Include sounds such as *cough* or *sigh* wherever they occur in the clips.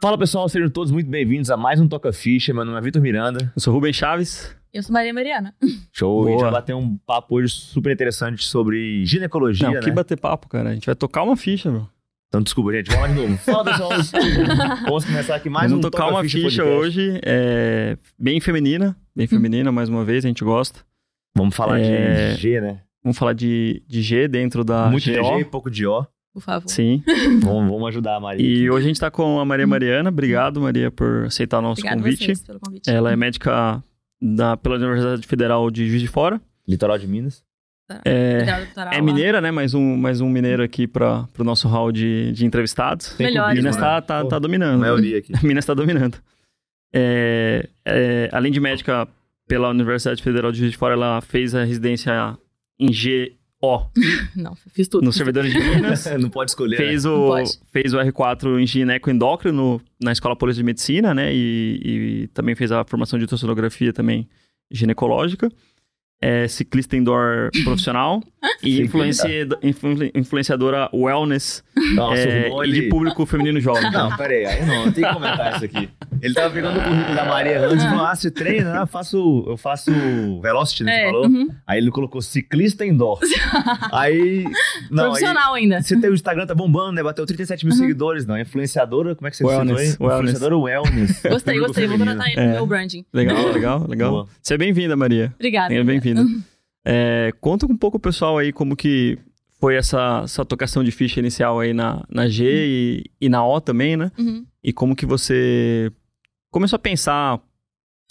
Fala pessoal, sejam todos muito bem-vindos a mais um Toca Ficha. Meu nome é Vitor Miranda. Eu sou Rubem Chaves. Eu sou Maria Mariana. *laughs* Show. A gente Boa. vai bater um papo hoje super interessante sobre ginecologia, Não, né? que bater papo, cara. A gente vai tocar uma ficha, meu. Então desculpa, gente. Vamos lá de novo. *laughs* Fala pessoal. *laughs* Vamos começar aqui mais Vamos um tocar Toca uma ficha, podcast. hoje, é, bem feminina. Bem feminina, mais uma vez, a gente gosta. Vamos falar É, de G, né? Vamos falar de, de G dentro da Muito GO. G, pouco de O. Por favor. Sim. *laughs* Vamos, vamos ajudar a Maria. E hoje a gente tá com a Maria Mariana. Obrigado, Maria, por aceitar o nosso Obrigada convite. vocês pelo convite. Ela é médica da, pela Universidade Federal de Juiz de Fora. Litoral de Minas. É, doutoral é lá. mineira, né? Mais um, mais um mineiro aqui para o nosso hall de, de entrevistados. Tem Melhor, Minas né? tá, tá, tá A dominando. maioria aqui. *laughs* Minas está dominando. É, é, além de médica pela Universidade Federal de Juiz de Fora, ela fez a residência em GO, *laughs* Não, fiz tudo. nos servidores de Minas. *laughs* Não pode escolher. fez, né? O, pode. fez o R4 em ginecoendócrino na Escola Paulista de Medicina, né? E, e também fez a formação de ultrassonografia também ginecológica. É ciclista indoor *laughs* profissional e influencia- influ- influenciadora wellness Nossa, é, e de público feminino jovem. Não, pera aí, aí não, eu tenho que comentar isso aqui. Ele tava pegando o currículo da Maria antes e falou: Ah, você treina? né? Eu faço, eu faço Velocity, né? Você É, falou? uhum. Aí ele colocou ciclista indoor. *laughs* aí. Não, aí, Profissional ainda. você tem o Instagram, tá bombando, né? Bateu 37 mil seguidores, não. Influenciadora, como é que você Wellness, aí? wellness. Influenciadora wellness. Gostei, gostei. Vou feminino. contratar ele É. no meu branding. Legal, legal, legal. Boa. Seja bem-vinda, Maria. Obrigada. Seja bem-vinda. É, conta um pouco, pessoal, aí como que foi essa, essa tocação de ficha inicial aí na, na G e, e na O também, né? Uhum. E como que você começou a pensar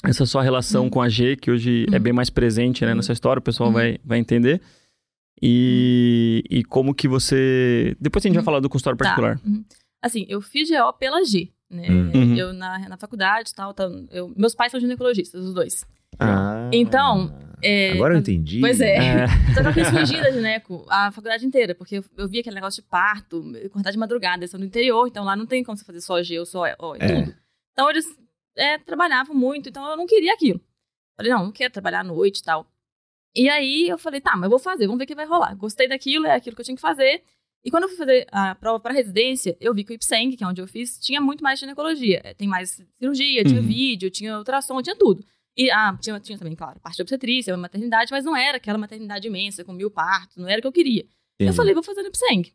essa sua relação Uhum. com a G, que hoje é Uhum. bem mais presente né, Uhum. nessa história, o pessoal Uhum. vai, vai entender. E, e como que você... Depois a gente vai Uhum. falar do consultório Tá. particular. Uhum. Assim, eu fiz GO pela G. Né? Uhum. Eu na, na faculdade e tal, tá, eu, meus pais são ginecologistas, os dois. Ah, Então, É, Agora eu entendi. Pois é. É, Só que eu quis fugir da gineco a faculdade inteira, porque eu, eu via aquele negócio de parto, acordar de madrugada, eles são do interior, então lá não tem como você fazer só G ou só O, é É. tudo. Então eles é, trabalhavam muito, então eu não queria aquilo. Falei, não, não quero trabalhar à noite e tal. E aí eu falei, tá, mas eu vou fazer, vamos ver o que vai rolar. Gostei daquilo, é aquilo que eu tinha que fazer. E quando eu fui fazer a prova para residência, eu vi que o IPSENG, que é onde eu fiz, tinha muito mais ginecologia. É, Tem mais cirurgia, tinha Uhum. vídeo, tinha ultrassom, tinha tudo. E ah, tinha, tinha também, claro, parte de obstetrícia, maternidade, mas não era aquela maternidade imensa, com mil partos, não era o que eu queria. Eu falei, vou fazer no IPSENG.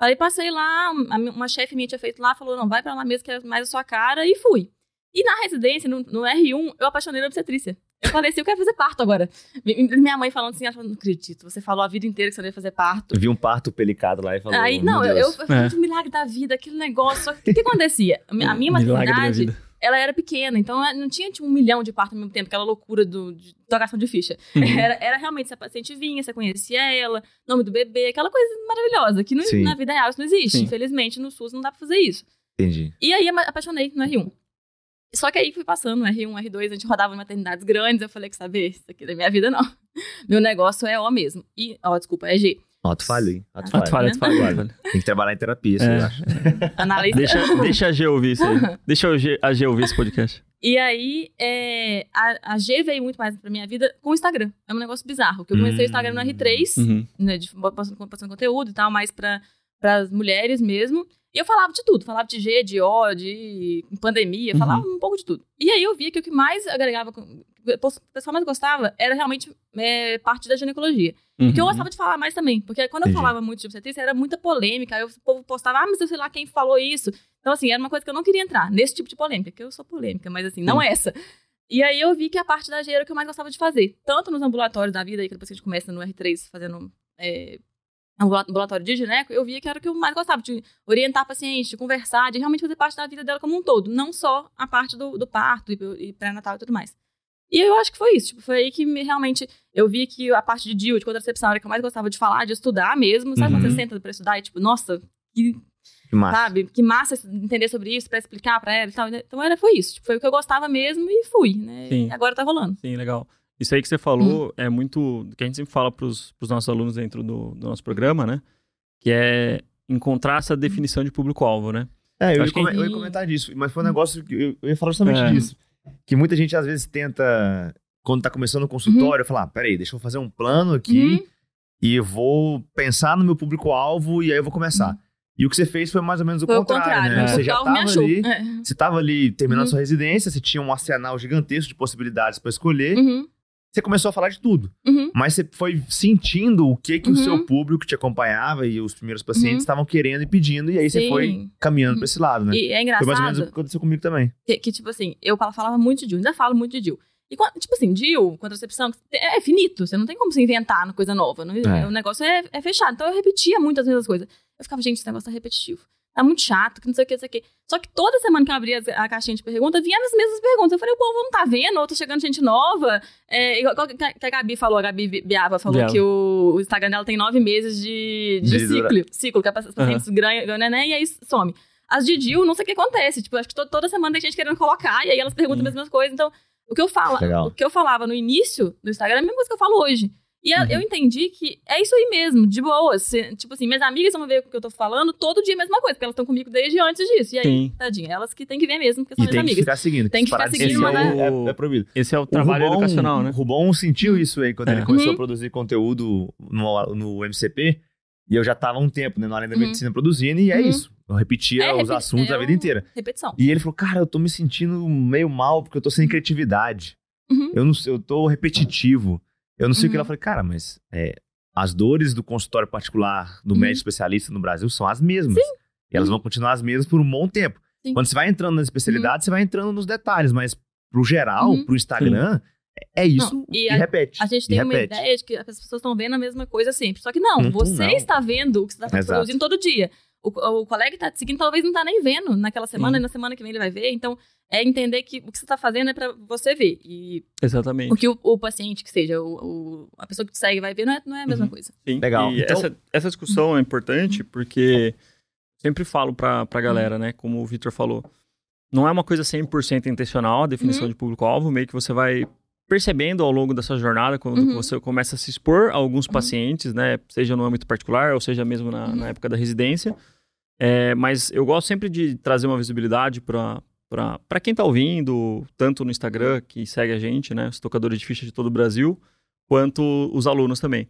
Aí passei lá, uma, uma chefe minha tinha feito lá, falou, não, vai pra lá mesmo que é mais a sua cara, e fui. E na residência, no, no R1, eu apaixonei na obstetrícia. Eu falei assim, eu quero fazer parto agora. Mi- Minha mãe falando assim, ela falou, não acredito, você falou a vida inteira que você não ia fazer parto. Vi um parto pelicado lá e falou. Aí, "Meu não, eu, eu, Deus." eu É. um milagre da vida, aquele negócio. O que, que acontecia? A minha a minha maternidade. Ela era pequena, então não tinha tipo, um milhão de partos ao mesmo tempo, aquela loucura do, de tocação de ficha. Uhum. *laughs* Era, era realmente, se a paciente vinha, você conhecia ela, nome do bebê, aquela coisa maravilhosa, que na vida real isso não existe. Sim. Infelizmente, no SUS não dá pra fazer isso. Entendi. E aí, apaixonei no R1. Só que aí fui passando no R1, R2, a gente rodava em maternidades grandes, eu falei que saber, isso aqui da minha vida não. *laughs* Meu negócio é O mesmo. E, ó, desculpa, é G. Ato falho, hein? Ato tu falho. tu fala, tu fala. Tem que trabalhar em terapia, isso É. eu acho. *laughs* Analista. Deixa, deixa a G ouvir isso aí. Deixa a G, ouvir esse podcast. E aí, é, a, a G veio muito mais pra minha vida com o Instagram. É um negócio bizarro. Que eu comecei o Instagram no R3, Uhum. né, de, postando, postando conteúdo e tal, mais pra, pras mulheres mesmo. E eu falava de tudo. Falava de G, de O, de pandemia, Uhum. falava um pouco de tudo. E aí eu via que o que mais agregava, o pessoal mais gostava, era realmente é, parte da ginecologia. Uhum. Que eu gostava de falar mais também. Porque quando eu falava muito de obstetrícia, era muita polêmica. Aí o povo postava, ah, mas eu sei lá quem falou isso. Então, assim, era uma coisa que eu não queria entrar nesse tipo de polêmica, que eu sou polêmica, mas assim, não Sim. essa. E aí eu vi que a parte da G era o que eu mais gostava de fazer. Tanto nos ambulatórios da vida, aí que depois que a gente começa no R3 fazendo é, ambula- ambulatório de gineco, eu via que era o que eu mais gostava, de orientar a paciente, de conversar, de realmente fazer parte da vida dela como um todo. Não só a parte do, do parto e, e pré-natal e tudo mais. E eu acho que foi isso. Tipo, foi aí que me- realmente eu vi que a parte de DIU, de contracepção, era a que eu mais gostava de falar, de estudar mesmo. Sabe quando Uhum. você senta pra estudar e, tipo, nossa, que, Que massa. sabe, que massa entender sobre isso, pra explicar pra ela e tal. Então era, foi isso. Tipo, foi o que eu gostava mesmo e fui, né? Sim. E agora tá rolando. Sim, legal. Isso aí que você falou é muito que a gente sempre fala pros, pros nossos alunos dentro do, do nosso programa, né? Que é encontrar essa definição de público-alvo, né? É, eu ia, Acho que- come- eu ia comentar disso, mas foi um negócio que eu, eu ia falar justamente É. disso. Que muita gente às vezes tenta, quando tá começando o consultório, falar: ah, peraí, deixa eu fazer um plano aqui Uhum. e vou pensar no meu público-alvo e aí eu vou começar. E o que você fez foi mais ou menos o contrário, contrário. né? né? Você já Paulo me tava achou. ali, É. você tava ali terminando Uhum. sua residência, você tinha um arsenal gigantesco de possibilidades pra escolher. Uhum, Você começou a falar de tudo. uhum. Mas você foi sentindo o que que o Uhum. seu público te acompanhava e os primeiros pacientes Uhum. estavam querendo e pedindo, e aí você Sim. foi caminhando pra esse lado, né? E é Foi mais ou menos o engraçado que aconteceu comigo também. que, que, tipo assim, eu fala- falava muito de Jill, ainda falo muito de Jill. E, tipo assim, Jill, contracepção, é finito. Você não tem como se inventar uma coisa nova. não- É. O negócio é, é fechado. Então eu repetia muitas vezes as coisas. Eu ficava, gente, esse negócio tá repetitivo. Tá muito chato, que não sei o que, não sei o que. Só que toda semana que eu abria a caixinha de perguntas, vinha as mesmas perguntas. Eu falei, o povo não tá vendo, ou tá chegando gente nova. É, igual que que a Gabi falou, a Gabi Biava falou Biava. que o, o Instagram dela tem nove meses de, de De dura- ciclo. Ciclo, que as pacientes ganham, ganham neném e aí some. As de Jill, não sei o que acontece. Tipo, acho que to- toda semana tem gente querendo colocar, e aí elas perguntam Sim. as mesmas coisas. Então, o que eu falo, Legal. o que eu falava no início do Instagram é a mesma coisa que eu falo hoje. E Uhum. eu entendi que é isso aí mesmo, de boa. Tipo assim, minhas amigas vão ver o que eu tô falando todo dia a mesma coisa, porque elas estão comigo desde antes disso. E aí, Sim. tadinha, elas que têm que ver mesmo, porque E são minhas tem que amigas. ficar seguindo. Tem que ficar de seguindo, seguir mas é, é proibido. Esse é o O trabalho Rubon- educacional, né? O Rubon sentiu isso aí quando É. ele começou Uhum. a produzir conteúdo no, no MCP. E eu já tava um tempo, né, na área da Uhum. medicina produzindo, e é Uhum. isso. Eu repetia É, os repeti- assuntos é a vida inteira. Repetição. E ele falou, cara, eu tô me sentindo meio mal porque eu tô sem criatividade. Uhum. Eu não sei, eu tô repetitivo. Eu não sei o que Uhum. ela falei, cara, mas é, as dores do consultório particular do Uhum. médico especialista no Brasil são as mesmas. E elas Uhum. vão continuar as mesmas por um bom tempo. Sim. Quando você vai entrando nas especialidades, você vai entrando nos detalhes, mas pro geral, Uhum. pro Instagram, é isso Não, e, e a- repete. A gente tem uma repete. ideia de que as pessoas estão vendo a mesma coisa sempre. Só que não, Não você não. está vendo o que você está produzindo todo dia. O, o colega que tá te seguindo talvez não tá nem vendo naquela semana Sim. e na semana que vem ele vai ver. Então, é entender que o que você tá fazendo é pra você ver. E Exatamente. o que o, o paciente, que seja, o, o- a pessoa que te segue vai ver, não é, não é a mesma Uhum. coisa. Sim. Legal. E Então- essa, essa discussão é importante porque sempre falo pra, pra galera, né? Como o Victor falou. Não é uma coisa 100% intencional a definição Uhum. de público-alvo, meio que você vai percebendo ao longo dessa jornada, quando Uhum. você começa a se expor a alguns Uhum. pacientes, né? Seja no âmbito particular, ou seja mesmo na, Uhum. na época da residência. É, mas eu gosto sempre de trazer uma visibilidade para para quem tá ouvindo, tanto no Instagram, que segue a gente, né? Os tocadores de ficha de todo o Brasil, quanto os alunos também.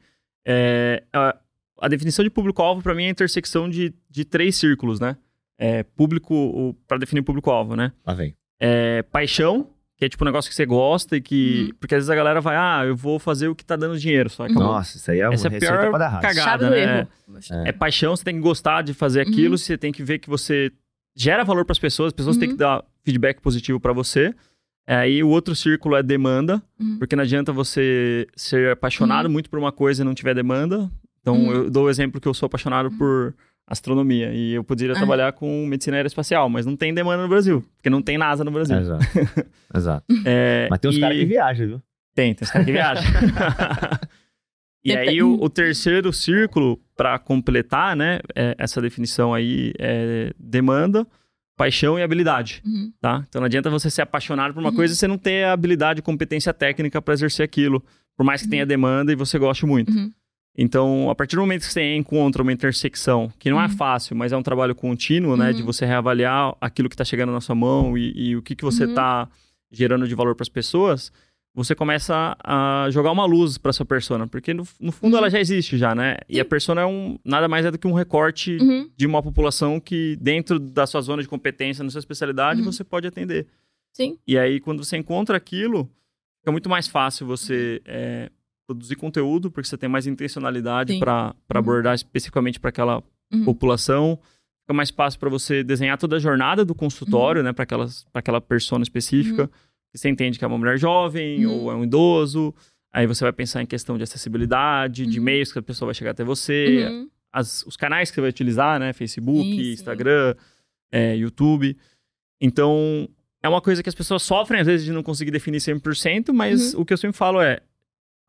É, a, a definição de público-alvo, para mim, é a intersecção de, de três círculos, né? É, público, para definir público-alvo, né? Lá vem. É, paixão, que é tipo um negócio que você gosta e que. Uhum. Porque às vezes a galera vai, ah, eu vou fazer o que tá dando dinheiro só. Acabou. Nossa, isso aí é uma Essa é a receita pior pra dar errado. cagada. Né? erro. É paixão, você tem que gostar de fazer aquilo, Uhum. você tem que ver que você gera valor para as pessoas, as pessoas têm Uhum. que dar feedback positivo para você. É, Aí o outro círculo é demanda, Uhum. porque não adianta você ser apaixonado muito por uma coisa e não tiver demanda. Então Uhum. eu dou o exemplo que eu sou apaixonado por astronomia e eu poderia Ah. trabalhar com medicina aeroespacial, mas não tem demanda no Brasil, porque não tem NASA no Brasil. Exato. *laughs* Exato. É, Mas tem uns e- caras que viajam, viu? tem, tem os caras que viajam. *laughs* e aí, o, o terceiro círculo, para completar, né, é, essa definição aí, é demanda, paixão e habilidade, Uhum. tá? Então não adianta você ser apaixonado por uma Uhum. coisa e você não ter a habilidade e competência técnica para exercer aquilo, por mais que tenha demanda e você goste muito. Uhum. Então, a partir do momento que você encontra uma intersecção, que não é Uhum. fácil, mas é um trabalho contínuo, né? Uhum. De você reavaliar aquilo que está chegando na sua mão e, e o que, que você Uhum. está gerando de valor para as pessoas, você começa a jogar uma luz para sua persona, porque no, no fundo Uhum. ela já existe já, né? E a persona é um nada mais é do que um recorte Uhum. de uma população que dentro da sua zona de competência, na sua especialidade, Uhum. você pode atender. Sim. E aí, quando você encontra aquilo, fica muito mais fácil você é, produzir conteúdo, porque você tem mais intencionalidade para Uhum. abordar especificamente para aquela Uhum. população. Fica mais fácil para você desenhar toda a jornada do Uhum. consultório, né, para aquela persona específica. Que você entende que é uma mulher jovem Uhum. ou é um idoso. Aí você vai pensar em questão de acessibilidade, de Uhum. meios que a pessoa vai chegar até você, Uhum. as- os canais que você vai utilizar, né? Facebook. Instagram, é, YouTube. Então, é uma coisa que as pessoas sofrem, às vezes, de não conseguir definir 100%, mas Uhum. o que eu sempre falo é,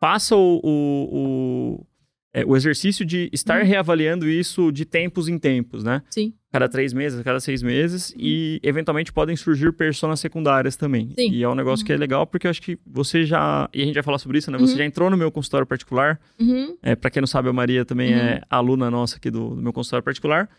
faça o, o, o, é, o exercício de estar Uhum. reavaliando isso de tempos em tempos, né? Sim. Cada três meses, cada seis meses, e eventualmente podem surgir personas secundárias também. Uhum. Sim. E é um negócio que é legal, porque eu acho que você já, e a gente vai falar sobre isso, né? Você Uhum. já entrou no meu consultório particular, Uhum. é, para quem não sabe, a Maria também Uhum. é aluna nossa aqui do, do meu consultório particular.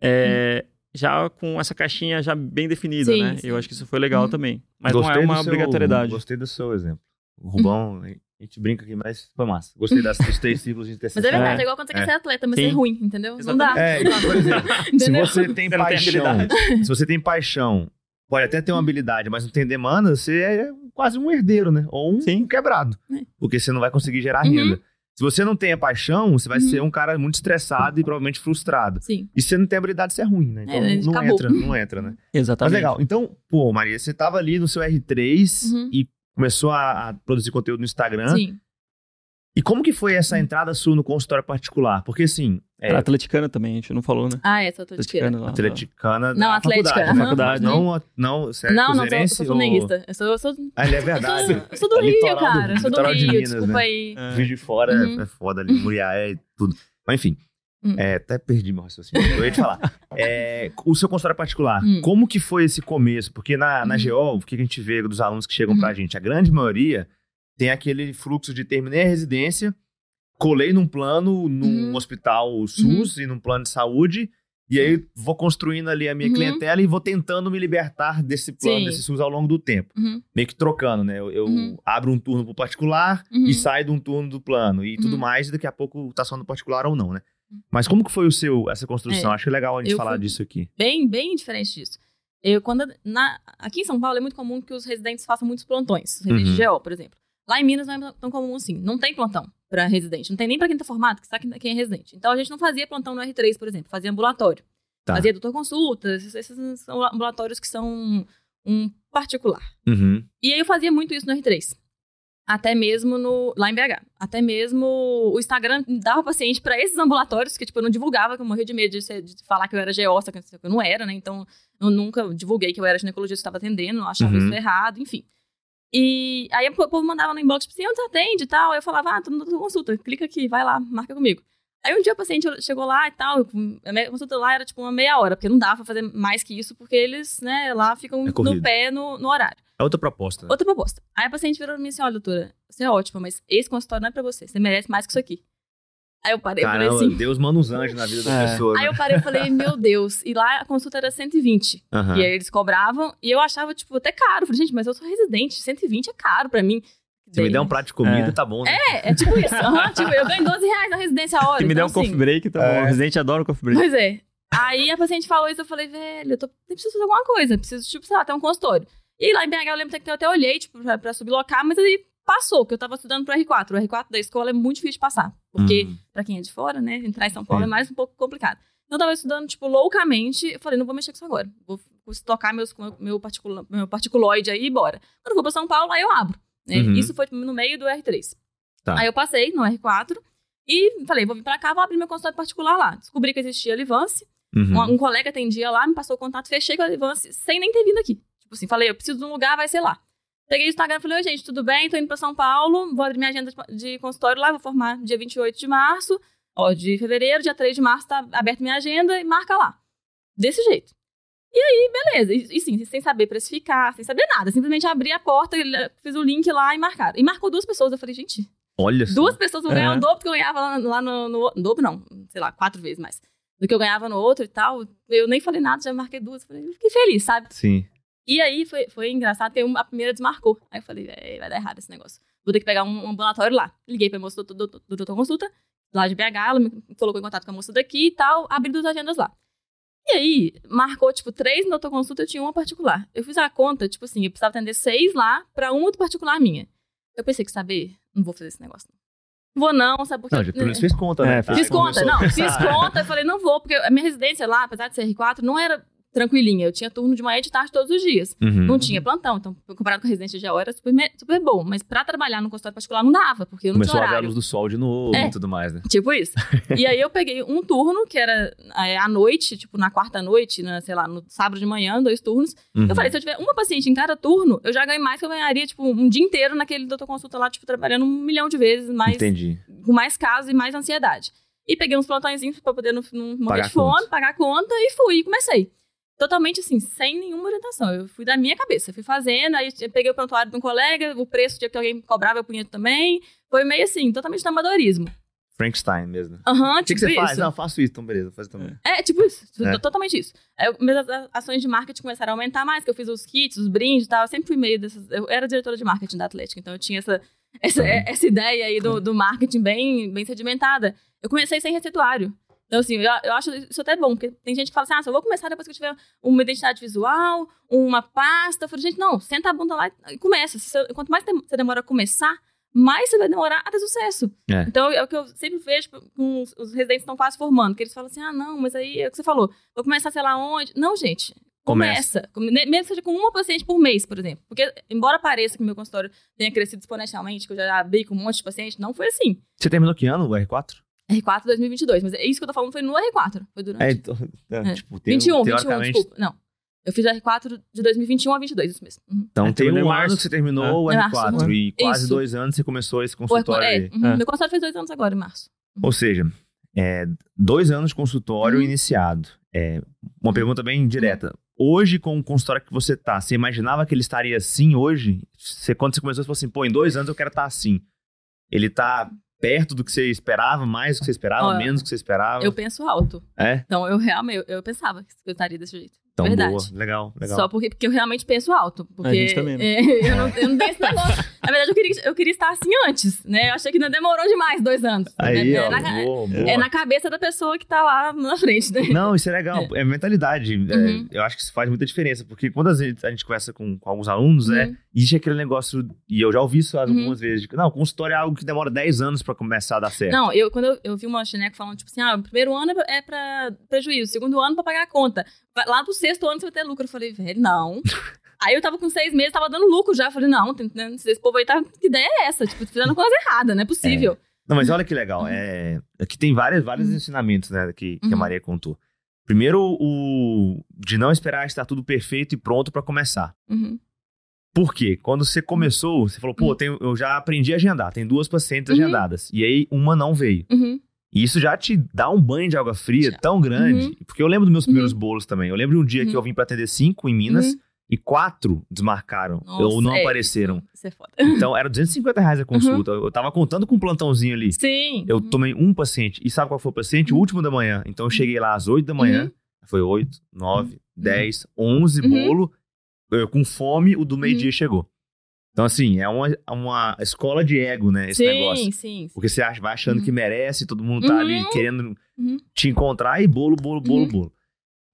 É, Já com essa caixinha já bem definida, Sim, né? sim. Eu acho que isso foi legal Uhum. também. Mas não é uma seu- obrigatoriedade. Gostei do seu exemplo. O Rubão *laughs* A gente brinca aqui, mas foi massa. Gostei das, dos três ciclos de Mas intercessão. é verdade, É. é igual quando você quer É. ser atleta, mas Sim. ser ruim, entendeu? Não Exatamente. dá. É, igual, por exemplo, se *laughs* você tem Você não tem paixão, se você tem paixão, pode até ter uma habilidade, mas não tem demanda, você é quase um herdeiro, né? Ou um Sim. quebrado. É. Porque você não vai conseguir gerar Uhum. renda. Se você não tem a paixão, você vai Uhum. ser um cara muito estressado e provavelmente frustrado. Sim. E se você não tem habilidade, você é ruim, né? Então É, não acabou. entra, não entra, né? *laughs* Mas Exatamente. legal. Então, pô, Maria, você tava ali no seu R3 Uhum. e começou a, a produzir conteúdo no Instagram. Sim. E como que foi essa entrada sua no consultório particular? Porque assim, é, Era atleticana também, a gente não falou, né? Ah, de queira. Atleticana atleticana Não, da atlética. faculdade, aham. né? faculdade. Não, não, você é Não, não, sou, sou ou- flamenguista. Eu sou, eu sou, Ah, ele é eu verdade. sou, eu sou do É Rio, litoral do- cara. Eu sou do litoral de Rio, Minas, desculpa né? aí. É. Juiz de fora é- Uhum. é foda ali, Muriaé e tudo. Mas enfim, Hum. é, até perdi meu raciocínio. Eu ia te falar. *laughs* É, o seu consultório particular, Hum. como que foi esse começo? Porque na, na Uhum. GO, o que a gente vê dos alunos que chegam pra Uhum. gente? A grande maioria tem aquele fluxo de terminei a residência, colei num plano, num Uhum. hospital SUS e num plano de saúde, e aí vou construindo ali a minha Uhum. clientela e vou tentando me libertar desse plano, Sim. desse SUS ao longo do tempo. Uhum, Meio que trocando, né? Eu, eu Uhum. abro um turno pro particular Uhum. e saio de um turno do plano e tudo Uhum. mais, e daqui a pouco tá só no particular ou não, né? Mas como que foi o seu, essa construção? É, Acho legal a gente falar disso aqui. bem, bem diferente disso. Eu, quando, na, aqui em São Paulo é muito comum que os residentes façam muitos plantões. Residente Uhum. de GO, por exemplo. Lá em Minas não é tão comum assim. Não tem plantão para residente. Não tem nem para quem tá formado, que sabe quem é residente. Então a gente não fazia plantão no R3, por exemplo. Fazia ambulatório. Tá. Fazia doutor consulta. Esses, esses são ambulatórios que são um particular. Uhum. E aí eu fazia muito isso no R3. Até mesmo no, lá em BH. Até mesmo o Instagram dava paciente pra esses ambulatórios, que tipo, eu não divulgava, que eu morria de medo de, ser- de falar que eu era só que eu não era, né? Então eu nunca divulguei que eu era ginecologista que estava atendendo, achava Uhum. isso errado, enfim. E aí o povo mandava no inbox, tipo assim, onde você atende e tal? Aí eu falava, ah, tô na consulta, clica aqui, vai lá, marca comigo. Aí um dia o paciente chegou lá e tal, a minha consulta lá era tipo uma meia hora, porque não dava pra fazer mais que isso, porque eles, né, lá ficam É no pé no, no horário. É outra proposta. né? Outra proposta. Aí a paciente virou pra mim assim: olha, doutora, você é ótima, mas esse consultório não é pra você. Você merece mais que isso aqui. Aí eu parei e falei assim. Deus manda uns anjos na vida da *laughs* É. pessoa. Aí né? eu parei e falei, meu Deus. E lá a consulta era 120. Aham. E aí eles cobravam. E eu achava, tipo, até caro. Eu falei, gente, mas eu sou residente. 120 é caro pra mim. Se me der um prato de comida, É. tá bom, né? É, é tipo isso. *laughs* Aham, tipo, eu ganho 12 reais na residência a hora. Se me der então, um coffee assim, break, tá É. bom. O residente adora o coffee break. Pois é. Aí a paciente falou isso, eu falei, velho, eu, tô, eu preciso fazer alguma coisa. Preciso, tipo, sei lá, ter um consultório. E lá em BH eu lembro que eu até olhei, tipo, pra, pra sublocar, mas aí passou, que eu tava estudando pro R4. O R4 da escola é muito difícil de passar. Porque, Hum. pra quem é de fora, né, entrar em São Paulo Sim. é mais um pouco complicado. Então eu tava estudando, tipo, loucamente. Eu falei, não vou mexer com isso agora. Vou, vou tocar meus, meu, particulo, meu particuloide aí e bora. Quando eu for pra São Paulo, aí eu abro. né? Uhum. Isso foi no meio do R3. Tá. Aí eu passei no R4 e falei, vou vir pra cá, vou abrir meu consultório particular lá. Descobri que existia a Livance. Uhum. Um, um colega atendia lá, me passou o contato, fechei com a Livance sem nem ter vindo aqui. Tipo assim, falei, eu preciso de um lugar, vai ser lá. Peguei o Instagram e falei, oi gente, tudo bem? Tô indo pra São Paulo, vou abrir minha agenda de- consultório lá, vou formar dia 28 de março, ó, de fevereiro, dia 3 de março tá aberta minha agenda e marca lá. Desse jeito. E aí, beleza. E, e sim, sem saber precificar, sem saber nada. Simplesmente abri a porta, fiz o link lá e marcaram. E marcou duas pessoas. Eu falei, gente, Olha só. Duas pessoas vão ganhar É. o dobro que eu ganhava lá, lá no, no. Dobro não, sei lá, quatro vezes mais. Do que eu ganhava no outro e tal. Eu nem falei nada, já marquei duas. Falei, fiquei feliz, sabe? Sim. E aí foi, foi engraçado, porque uma- a primeira desmarcou. Aí eu falei, "É, vai dar errado esse negócio. Vou ter que pegar um, um ambulatório lá. Liguei pra moça do, do, do, do doutor consulta, lá de BH, ela me colocou em contato com a moça daqui e tal, abri duas agendas lá. E aí, marcou, tipo, três no doutor consulta, eu tinha uma particular. Eu fiz a conta, tipo assim, eu precisava atender seis lá pra uma do particular minha. Eu pensei que saber, não vou fazer esse negócio. Não vou não, sabe por quê? Não, já pelo menos fez conta, É, né? fez Fiz conta, começou a não, fiz conta, eu falei, não vou, porque a minha residência lá, apesar de ser R4, não era tranquilinha. Eu tinha turno de manhã e de tarde todos os dias. Uhum. Não tinha plantão, então, comparado com a residência de GO, era super, super bom. Mas pra trabalhar no consultório particular não dava, porque eu não Começou tinha a ver a horário. luz do sol de novo É. e tudo mais, né? Tipo isso. *laughs* e aí eu peguei um turno, que era é, à noite, tipo, na quarta noite, na, sei lá, no sábado de manhã, dois turnos. Uhum. Eu falei, se eu tiver uma paciente em cada turno, eu já ganho mais que eu ganharia, tipo, um dia inteiro naquele doutor consulta lá, tipo, trabalhando um milhão de vezes, mais, Entendi. com mais casos e mais ansiedade. E peguei uns plantõezinhos pra poder não, não morrer de fome, pagar a conta e fui, e comecei. Totalmente assim, sem nenhuma orientação. Eu fui da minha cabeça, fui fazendo, aí peguei o prontuário de um colega, o preço de que alguém cobrava eu punha também. Foi meio assim, totalmente no amadorismo. Frankenstein mesmo. Aham, O que, tipo que você isso. faz? Não, eu faço isso, então beleza, faz também. É, tipo isso. É. Totalmente isso. Aí eu- minhas ações de marketing começaram a aumentar mais, que eu fiz os kits, os brindes e tal. Eu sempre fui meio dessas. Eu era diretora de marketing da Atlética, então eu tinha essa, essa, Tá. essa ideia aí do, do marketing bem, bem sedimentada. Eu comecei sem receituário. Então, assim, eu, eu acho isso até bom, porque tem gente que fala assim, ah, só vou começar depois que eu tiver uma identidade visual, uma pasta. Eu falo, gente, não, senta a bunda lá e começa. Você- quanto mais você demora a começar, mais você vai demorar a ter sucesso. É. Então, é o que eu sempre vejo com os, os residentes que estão quase formando, que eles falam assim, ah, não, mas aí é o que você falou, vou começar sei lá onde. Não, gente, Começa. começa. Mesmo que seja com uma paciente por mês, por exemplo. Porque, embora pareça que meu consultório tenha crescido exponencialmente, que eu já abri com um monte de paciente, não foi assim. Você terminou que ano, o R4? R4 2022, mas é isso que eu tô falando foi no R4. Foi durante. É, então, é, É. tipo, tem, 21, 21, teoricamente, desculpa. Não. Eu fiz R4 de 2021 a 22, isso mesmo. Uhum. Então É, tem um março. ano que você terminou É. o Em R4 março, e quase Isso. dois anos você começou esse O R4, consultório é, aí. uhum. É. Meu consultório fez dois anos agora, em março. Ou seja, é, dois anos de consultório Uhum. iniciado. É, uma pergunta bem direta. Hoje, com o consultório que você tá, você imaginava que ele estaria assim hoje? Você, quando você começou, você falou assim, pô, em dois anos eu quero estar assim. Ele tá perto do que você esperava, mais do que você esperava, Olha, menos do que você esperava? Eu penso alto. É? Então, eu realmente, eu, eu pensava que eu estaria desse jeito. Então, Verdade. boa. Legal, legal. Só porque, porque eu realmente penso alto. Porque A gente também, né? é, *laughs* eu, não, eu não tenho esse negócio. Na verdade, eu queria, eu queria estar assim antes, né? Eu achei que não demorou demais dois anos. Aí, é, ó, é na, boa, boa. é na cabeça da pessoa que tá lá na frente, né? Não, isso é legal. É, mentalidade. É, Uhum. eu acho que isso faz muita diferença. Porque quando às vezes a gente conversa com, com alguns alunos, é, Uhum. existe aquele negócio, e eu já ouvi isso Uhum. algumas vezes, de que, não, consultório é algo que demora 10 anos pra começar a dar certo. Não, eu, quando eu, eu vi uma chineca falando, tipo assim, ah, o primeiro ano é pra- é pra prejuízo, o segundo ano pra pagar a conta. Lá pro sexto ano você vai ter lucro. Eu falei, velho, não. *laughs* Aí eu tava com seis meses, tava dando lucro já. Eu falei, não, tem, tem- esse povo aí tá. Que ideia é essa? Tipo, fazendo coisa errada, não é possível. Não, mas olha que legal. É, aqui tem vários, vários Uhum. ensinamentos, né, que, que a Uhum. Maria contou. Primeiro, o de não esperar estar tudo perfeito e pronto pra começar. Uhum. Por quê? Quando você começou, você falou, pô, Uhum. tenho- eu já aprendi a agendar, tem duas pacientes Uhum. agendadas. E aí, uma não veio. Uhum. E isso já te dá um banho de água fria Já. tão grande. Uhum. Porque eu lembro dos meus primeiros bolos também. Eu lembro um dia que Uhum. eu vim pra atender cinco em Minas Uhum. e quatro desmarcaram ou Nossa, não é, apareceram. Isso é foda. *laughs* Então, era 250 reais a consulta. Eu tava contando com um plantãozinho ali. Sim. Eu tomei um paciente. E sabe qual foi o paciente? O Uhum. último da manhã. Então, eu cheguei lá às 8 da manhã. Foi 8, 9, 10, 11 Uhum. bolo. Eu, com fome, o do meio-dia chegou. Então, assim, é uma, uma escola de ego, né? Esse sim, negócio. sim, sim. Porque você acha, vai achando Uhum. que merece, todo mundo tá ali Uhum. querendo Uhum. te encontrar e bolo, bolo, bolo, Uhum. bolo.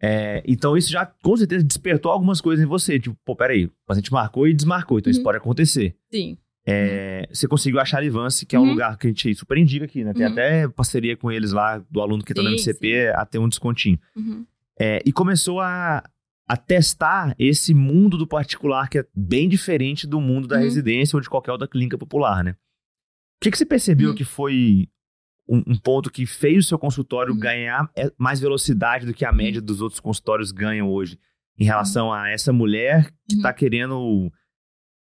É, então isso já com certeza despertou algumas coisas em você. Tipo, pô, peraí, o paciente marcou e desmarcou, então isso Uhum. pode acontecer. Sim. É, Você conseguiu achar a Livance, que é um Uhum. lugar que a gente super indica aqui, né? Tem Uhum. até parceria com eles lá, do aluno que tá no Sim, MCP, a ter um descontinho. Uhum. É, e começou a, a testar esse mundo do particular, que é bem diferente do mundo da Uhum. residência ou de qualquer outra clínica popular, né? O que, que você percebeu Uhum. que foi um, um ponto que fez o seu consultório Uhum. ganhar é, mais velocidade do que a média dos outros consultórios ganham hoje, em relação a essa mulher que Uhum. tá querendo.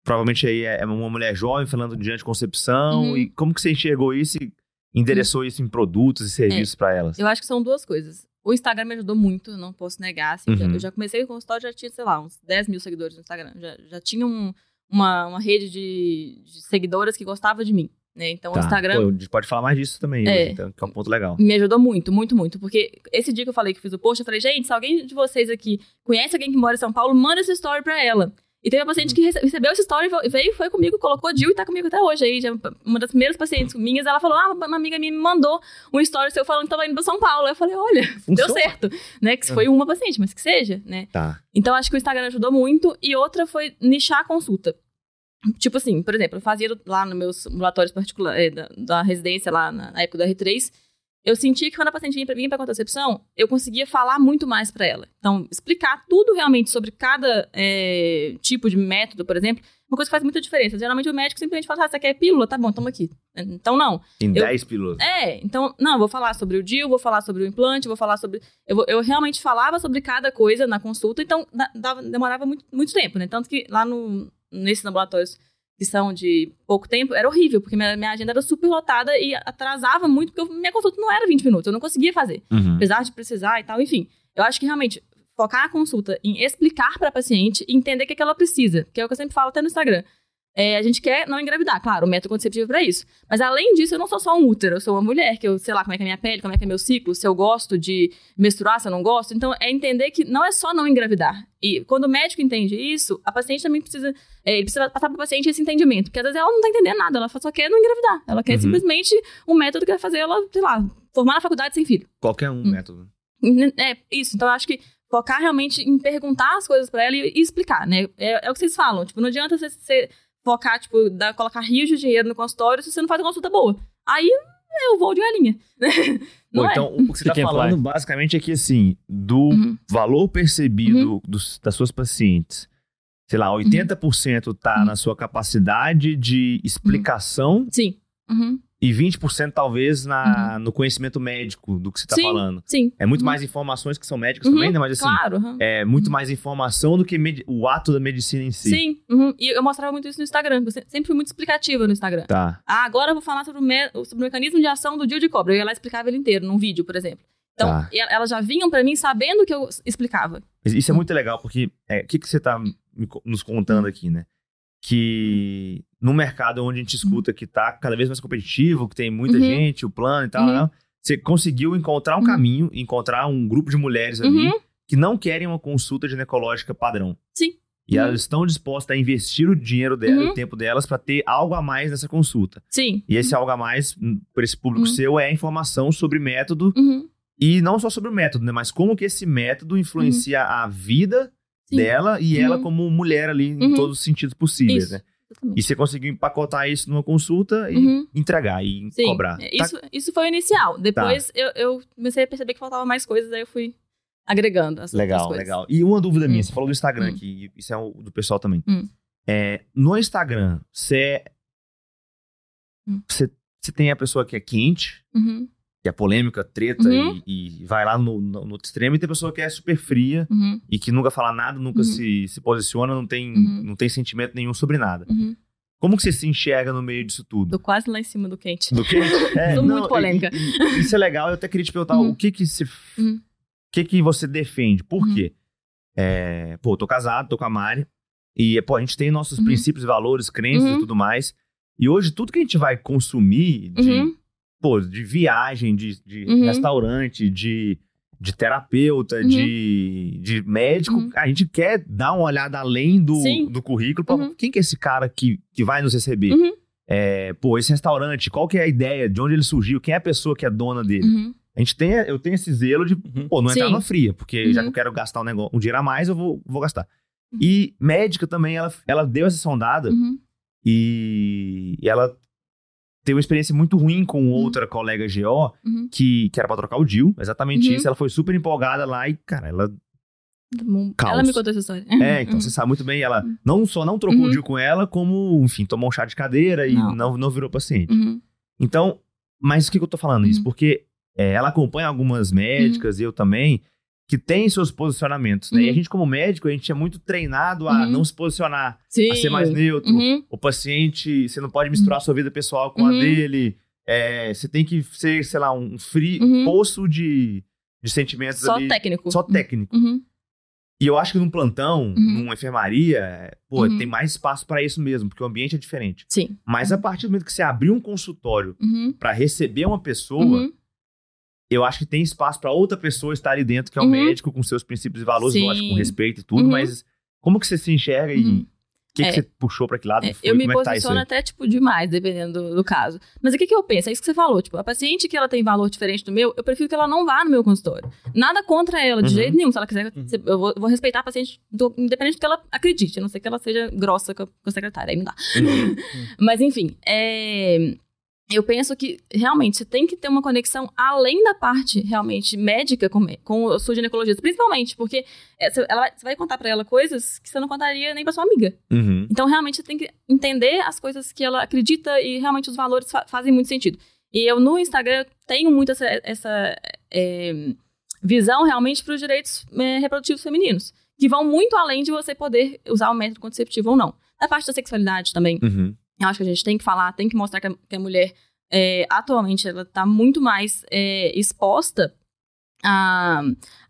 Provavelmente aí é uma mulher jovem falando de anticoncepção. Uhum. E como que você enxergou isso e endereçou isso em produtos e serviços pra elas? Eu acho que são duas coisas. O Instagram me ajudou muito, não posso negar. assim, Uhum. eu já comecei o consultório, já tinha, sei lá, uns 10 mil seguidores no Instagram. Já, já tinha um- uma, uma rede de, de seguidoras que gostava de mim. Né? Então, o Tá. Instagram Pô, a gente pode falar mais disso também, É. hoje, então, que é um ponto legal. me ajudou muito, muito, muito. Porque esse dia que eu falei que fiz o post, eu falei, gente, se alguém de vocês aqui conhece alguém que mora em São Paulo, manda essa story pra ela. E teve uma paciente que rece- recebeu essa story, veio, foi comigo, colocou Jill e tá comigo até hoje. Aí, uma das primeiras pacientes minhas, ela falou: Ah, uma amiga minha me mandou um story seu falando que tava indo pra São Paulo. Eu falei, olha, *laughs* deu Funciona. certo. Né? Que foi uma paciente, mas que seja, né? Tá. Então, acho que o Instagram ajudou muito. E outra foi nichar a consulta. Tipo assim, por exemplo, eu fazia lá nos meus ambulatórios particulares da, da residência, lá na, na época do R3. Eu sentia que quando a paciente vinha pra, vinha pra contracepção, eu conseguia falar muito mais pra ela. Então, explicar tudo realmente sobre cada é, tipo de método, por exemplo, uma coisa que faz muita diferença. Geralmente o médico simplesmente fala, ah, você quer pílula? Tá bom, toma aqui. Então, não. Em Eu- 10 pílulas. É, então, não, vou falar sobre o DIL, vou falar sobre o implante, vou falar sobre. Eu, vou- eu realmente falava sobre cada coisa na consulta, então da- dava- demorava muito, muito tempo, né? Tanto que lá no, nesses ambulatórios de pouco tempo, era horrível, porque minha, minha agenda era super lotada e atrasava muito, porque eu- minha consulta não era 20 minutos, eu não conseguia fazer. Uhum. Apesar de precisar e tal, enfim. Eu acho que realmente focar a consulta em explicar para a paciente e entender o que, que ela precisa, que é o que eu sempre falo até no Instagram. É, a gente quer não engravidar, claro, o método contraceptivo é pra isso. Mas além disso, eu não sou só um útero, eu sou uma mulher, que eu sei lá como é que é a minha pele, como é que é meu ciclo, se eu gosto de menstruar, se eu não gosto. Então, é entender que não é só não engravidar. E quando o médico entende isso, a paciente também precisa, é, ele precisa passar para paciente esse entendimento. Porque às vezes ela não tá entendendo nada, ela só quer não engravidar. Ela quer Uhum. simplesmente um método que vai fazer ela, sei lá, formar na faculdade sem filho. Qualquer um Hum. método. É, isso. Então, eu acho que focar realmente em perguntar as coisas pra ela e, e explicar, né? É, é o que vocês falam. Tipo, não adianta você, você focar, tipo, dar, colocar rios de dinheiro no consultório se você não faz uma consulta boa. Aí eu vou de galinha. *laughs* Pô, é? então, o que você tá Chicken falando fly. basicamente é que, assim, do Uhum. valor percebido dos- das suas pacientes, sei lá, 80% tá Uhum. na sua capacidade de explicação Sim. Uhum. E 20% talvez na, no conhecimento médico do que você tá Sim. falando. Sim. É muito Uhum. mais informações que são médicas Uhum, também, né? Mas assim, Claro. uhum. é muito mais informação do que o ato da medicina em si. Sim. uhum. E eu mostrava muito isso no Instagram. Eu se- sempre fui muito explicativa no Instagram. Tá. Ah, agora eu vou falar sobre o, me- sobre o mecanismo de ação do DIU de cobra. Eu ia lá e explicava ele inteiro, num vídeo, por exemplo. Então, Tá. elas já vinham pra mim sabendo que eu explicava. Isso é muito legal, porque é, o que, que você tá co- nos contando aqui, né? Que no mercado onde a gente escuta que tá cada vez mais competitivo, que tem muita Uhum. gente, o plano e tal, Uhum. né? você conseguiu encontrar um Uhum. caminho, encontrar um grupo de mulheres ali Uhum. que não querem uma consulta ginecológica padrão. Sim. E Uhum. elas estão dispostas a investir o dinheiro dela, Uhum. o tempo delas, para ter algo a mais nessa consulta. Sim. E esse algo a mais, hum, por esse público Uhum. seu, é informação sobre método Uhum. e não só sobre o método, né? Mas como que esse método influencia a vida Sim. dela e Uhum. ela como mulher ali em Uhum. todos os sentidos possíveis, Isso. né? Exatamente. E você conseguiu empacotar isso numa consulta e Uhum. entregar e Sim, cobrar. é, Tá- Isso, isso foi o inicial. Depois eu, eu comecei a perceber que faltava mais coisas, aí eu fui agregando as Legal, coisas. legal. E uma dúvida minha, Hum. você falou do Instagram Hum. aqui, e isso é o do pessoal também. Hum. É, no Instagram, você Hum. você você tem a pessoa que é quente, Uhum, que é polêmica, treta Uhum. e, e vai lá no, no, no extremo, e tem pessoa que é super fria uhum, e que nunca fala nada, nunca Uhum. se, se posiciona, não tem, Uhum. não tem sentimento nenhum sobre nada. uhum. Como que você se enxerga no meio disso tudo? Tô quase lá em cima do quente. Do que? *laughs* É, Sou muito polêmica. e- e- isso é legal, eu até queria te perguntar Uhum. o que que se, o que que você defende? Por quê? É, pô, tô casado, tô com a Mari e pô, a gente tem nossos princípios, valores, crenças e tudo mais. E hoje tudo que a gente vai consumir de, pô, de viagem, de, de Uhum. restaurante, de, de terapeuta, Uhum. de, de médico, Uhum. a gente quer dar uma olhada além do, Sim. do currículo. Pô, Uhum. Quem que é esse cara que, que vai nos receber? Uhum. É, pô, esse restaurante, qual que é a ideia? De onde ele surgiu? Quem é a pessoa que é dona dele? uhum. A gente tem, eu tenho esse zelo de, Uhum. pô, não entrar Sim. na fria, porque já que eu quero gastar um, negócio, um dinheiro a mais, eu vou, vou gastar. Uhum. E médica também, ela, ela deu essa sondada e ela teve uma experiência muito ruim com outra colega GO, Uhum. que, que era pra trocar o DIL, exatamente Uhum. isso. Ela foi super empolgada lá e, cara, ela. Uhum. Caos. Ela me contou essa história. É, *laughs* então Uhum. você sabe muito bem, ela não só não trocou o Uhum. DIL com ela, como, enfim, tomou um chá de cadeira e Não. não, não virou paciente. Uhum. Então, mas o que, que eu tô falando isso? Uhum. Porque é, ela acompanha algumas médicas, eu também, que têm seus posicionamentos, né? E a Uhum. gente, como médico, a gente é muito treinado a Uhum. não se posicionar, Sim. a ser mais neutro. Uhum. O paciente, você não pode misturar a sua vida pessoal com a Uhum. dele. É, você tem que ser, sei lá, um frio, Uhum. poço de, de sentimentos Só ali. técnico. Só técnico. Uhum. E eu acho que num plantão, Uhum. numa enfermaria, pô, Uhum. tem mais espaço pra isso mesmo, porque o ambiente é diferente. Sim. Mas a partir do momento que você abrir um consultório Uhum. pra receber uma pessoa, Uhum. Eu acho que tem espaço pra outra pessoa estar ali dentro, que é o Uhum. médico, com seus princípios e valores, Sim. lógico, com respeito e tudo, Uhum. mas como que você se enxerga e Uhum. o que, que É. você puxou pra que lado É, foi? eu me como é que tá isso posiciono aí? até, tipo, demais, dependendo do, do caso. Mas o que, que eu penso? É isso que você falou. Tipo, a paciente que ela tem valor diferente do meu, eu prefiro que ela não vá no meu consultório. Nada contra ela, de Uhum. jeito nenhum. Se ela quiser, Uhum. eu vou, vou respeitar a paciente, do- independente do que ela acredite. A não ser que ela seja grossa com a, com a secretária. Aí não dá. Uhum. *laughs* Mas, enfim, é, eu penso que realmente você tem que ter uma conexão além da parte realmente médica com, com o seu ginecologista, principalmente, porque você, ela, você vai contar pra ela coisas que você não contaria nem pra sua amiga. Uhum. Então, realmente, você tem que entender as coisas que ela acredita e realmente os valores fa- fazem muito sentido. E eu, no Instagram, tenho muito essa, essa é, visão realmente para os direitos é, reprodutivos femininos, que vão muito além de você poder usar o método contraceptivo ou não. Da parte da sexualidade também, Uhum. Eu acho que a gente tem que falar, tem que mostrar que a, que a mulher, é, atualmente, ela está muito mais é, exposta a,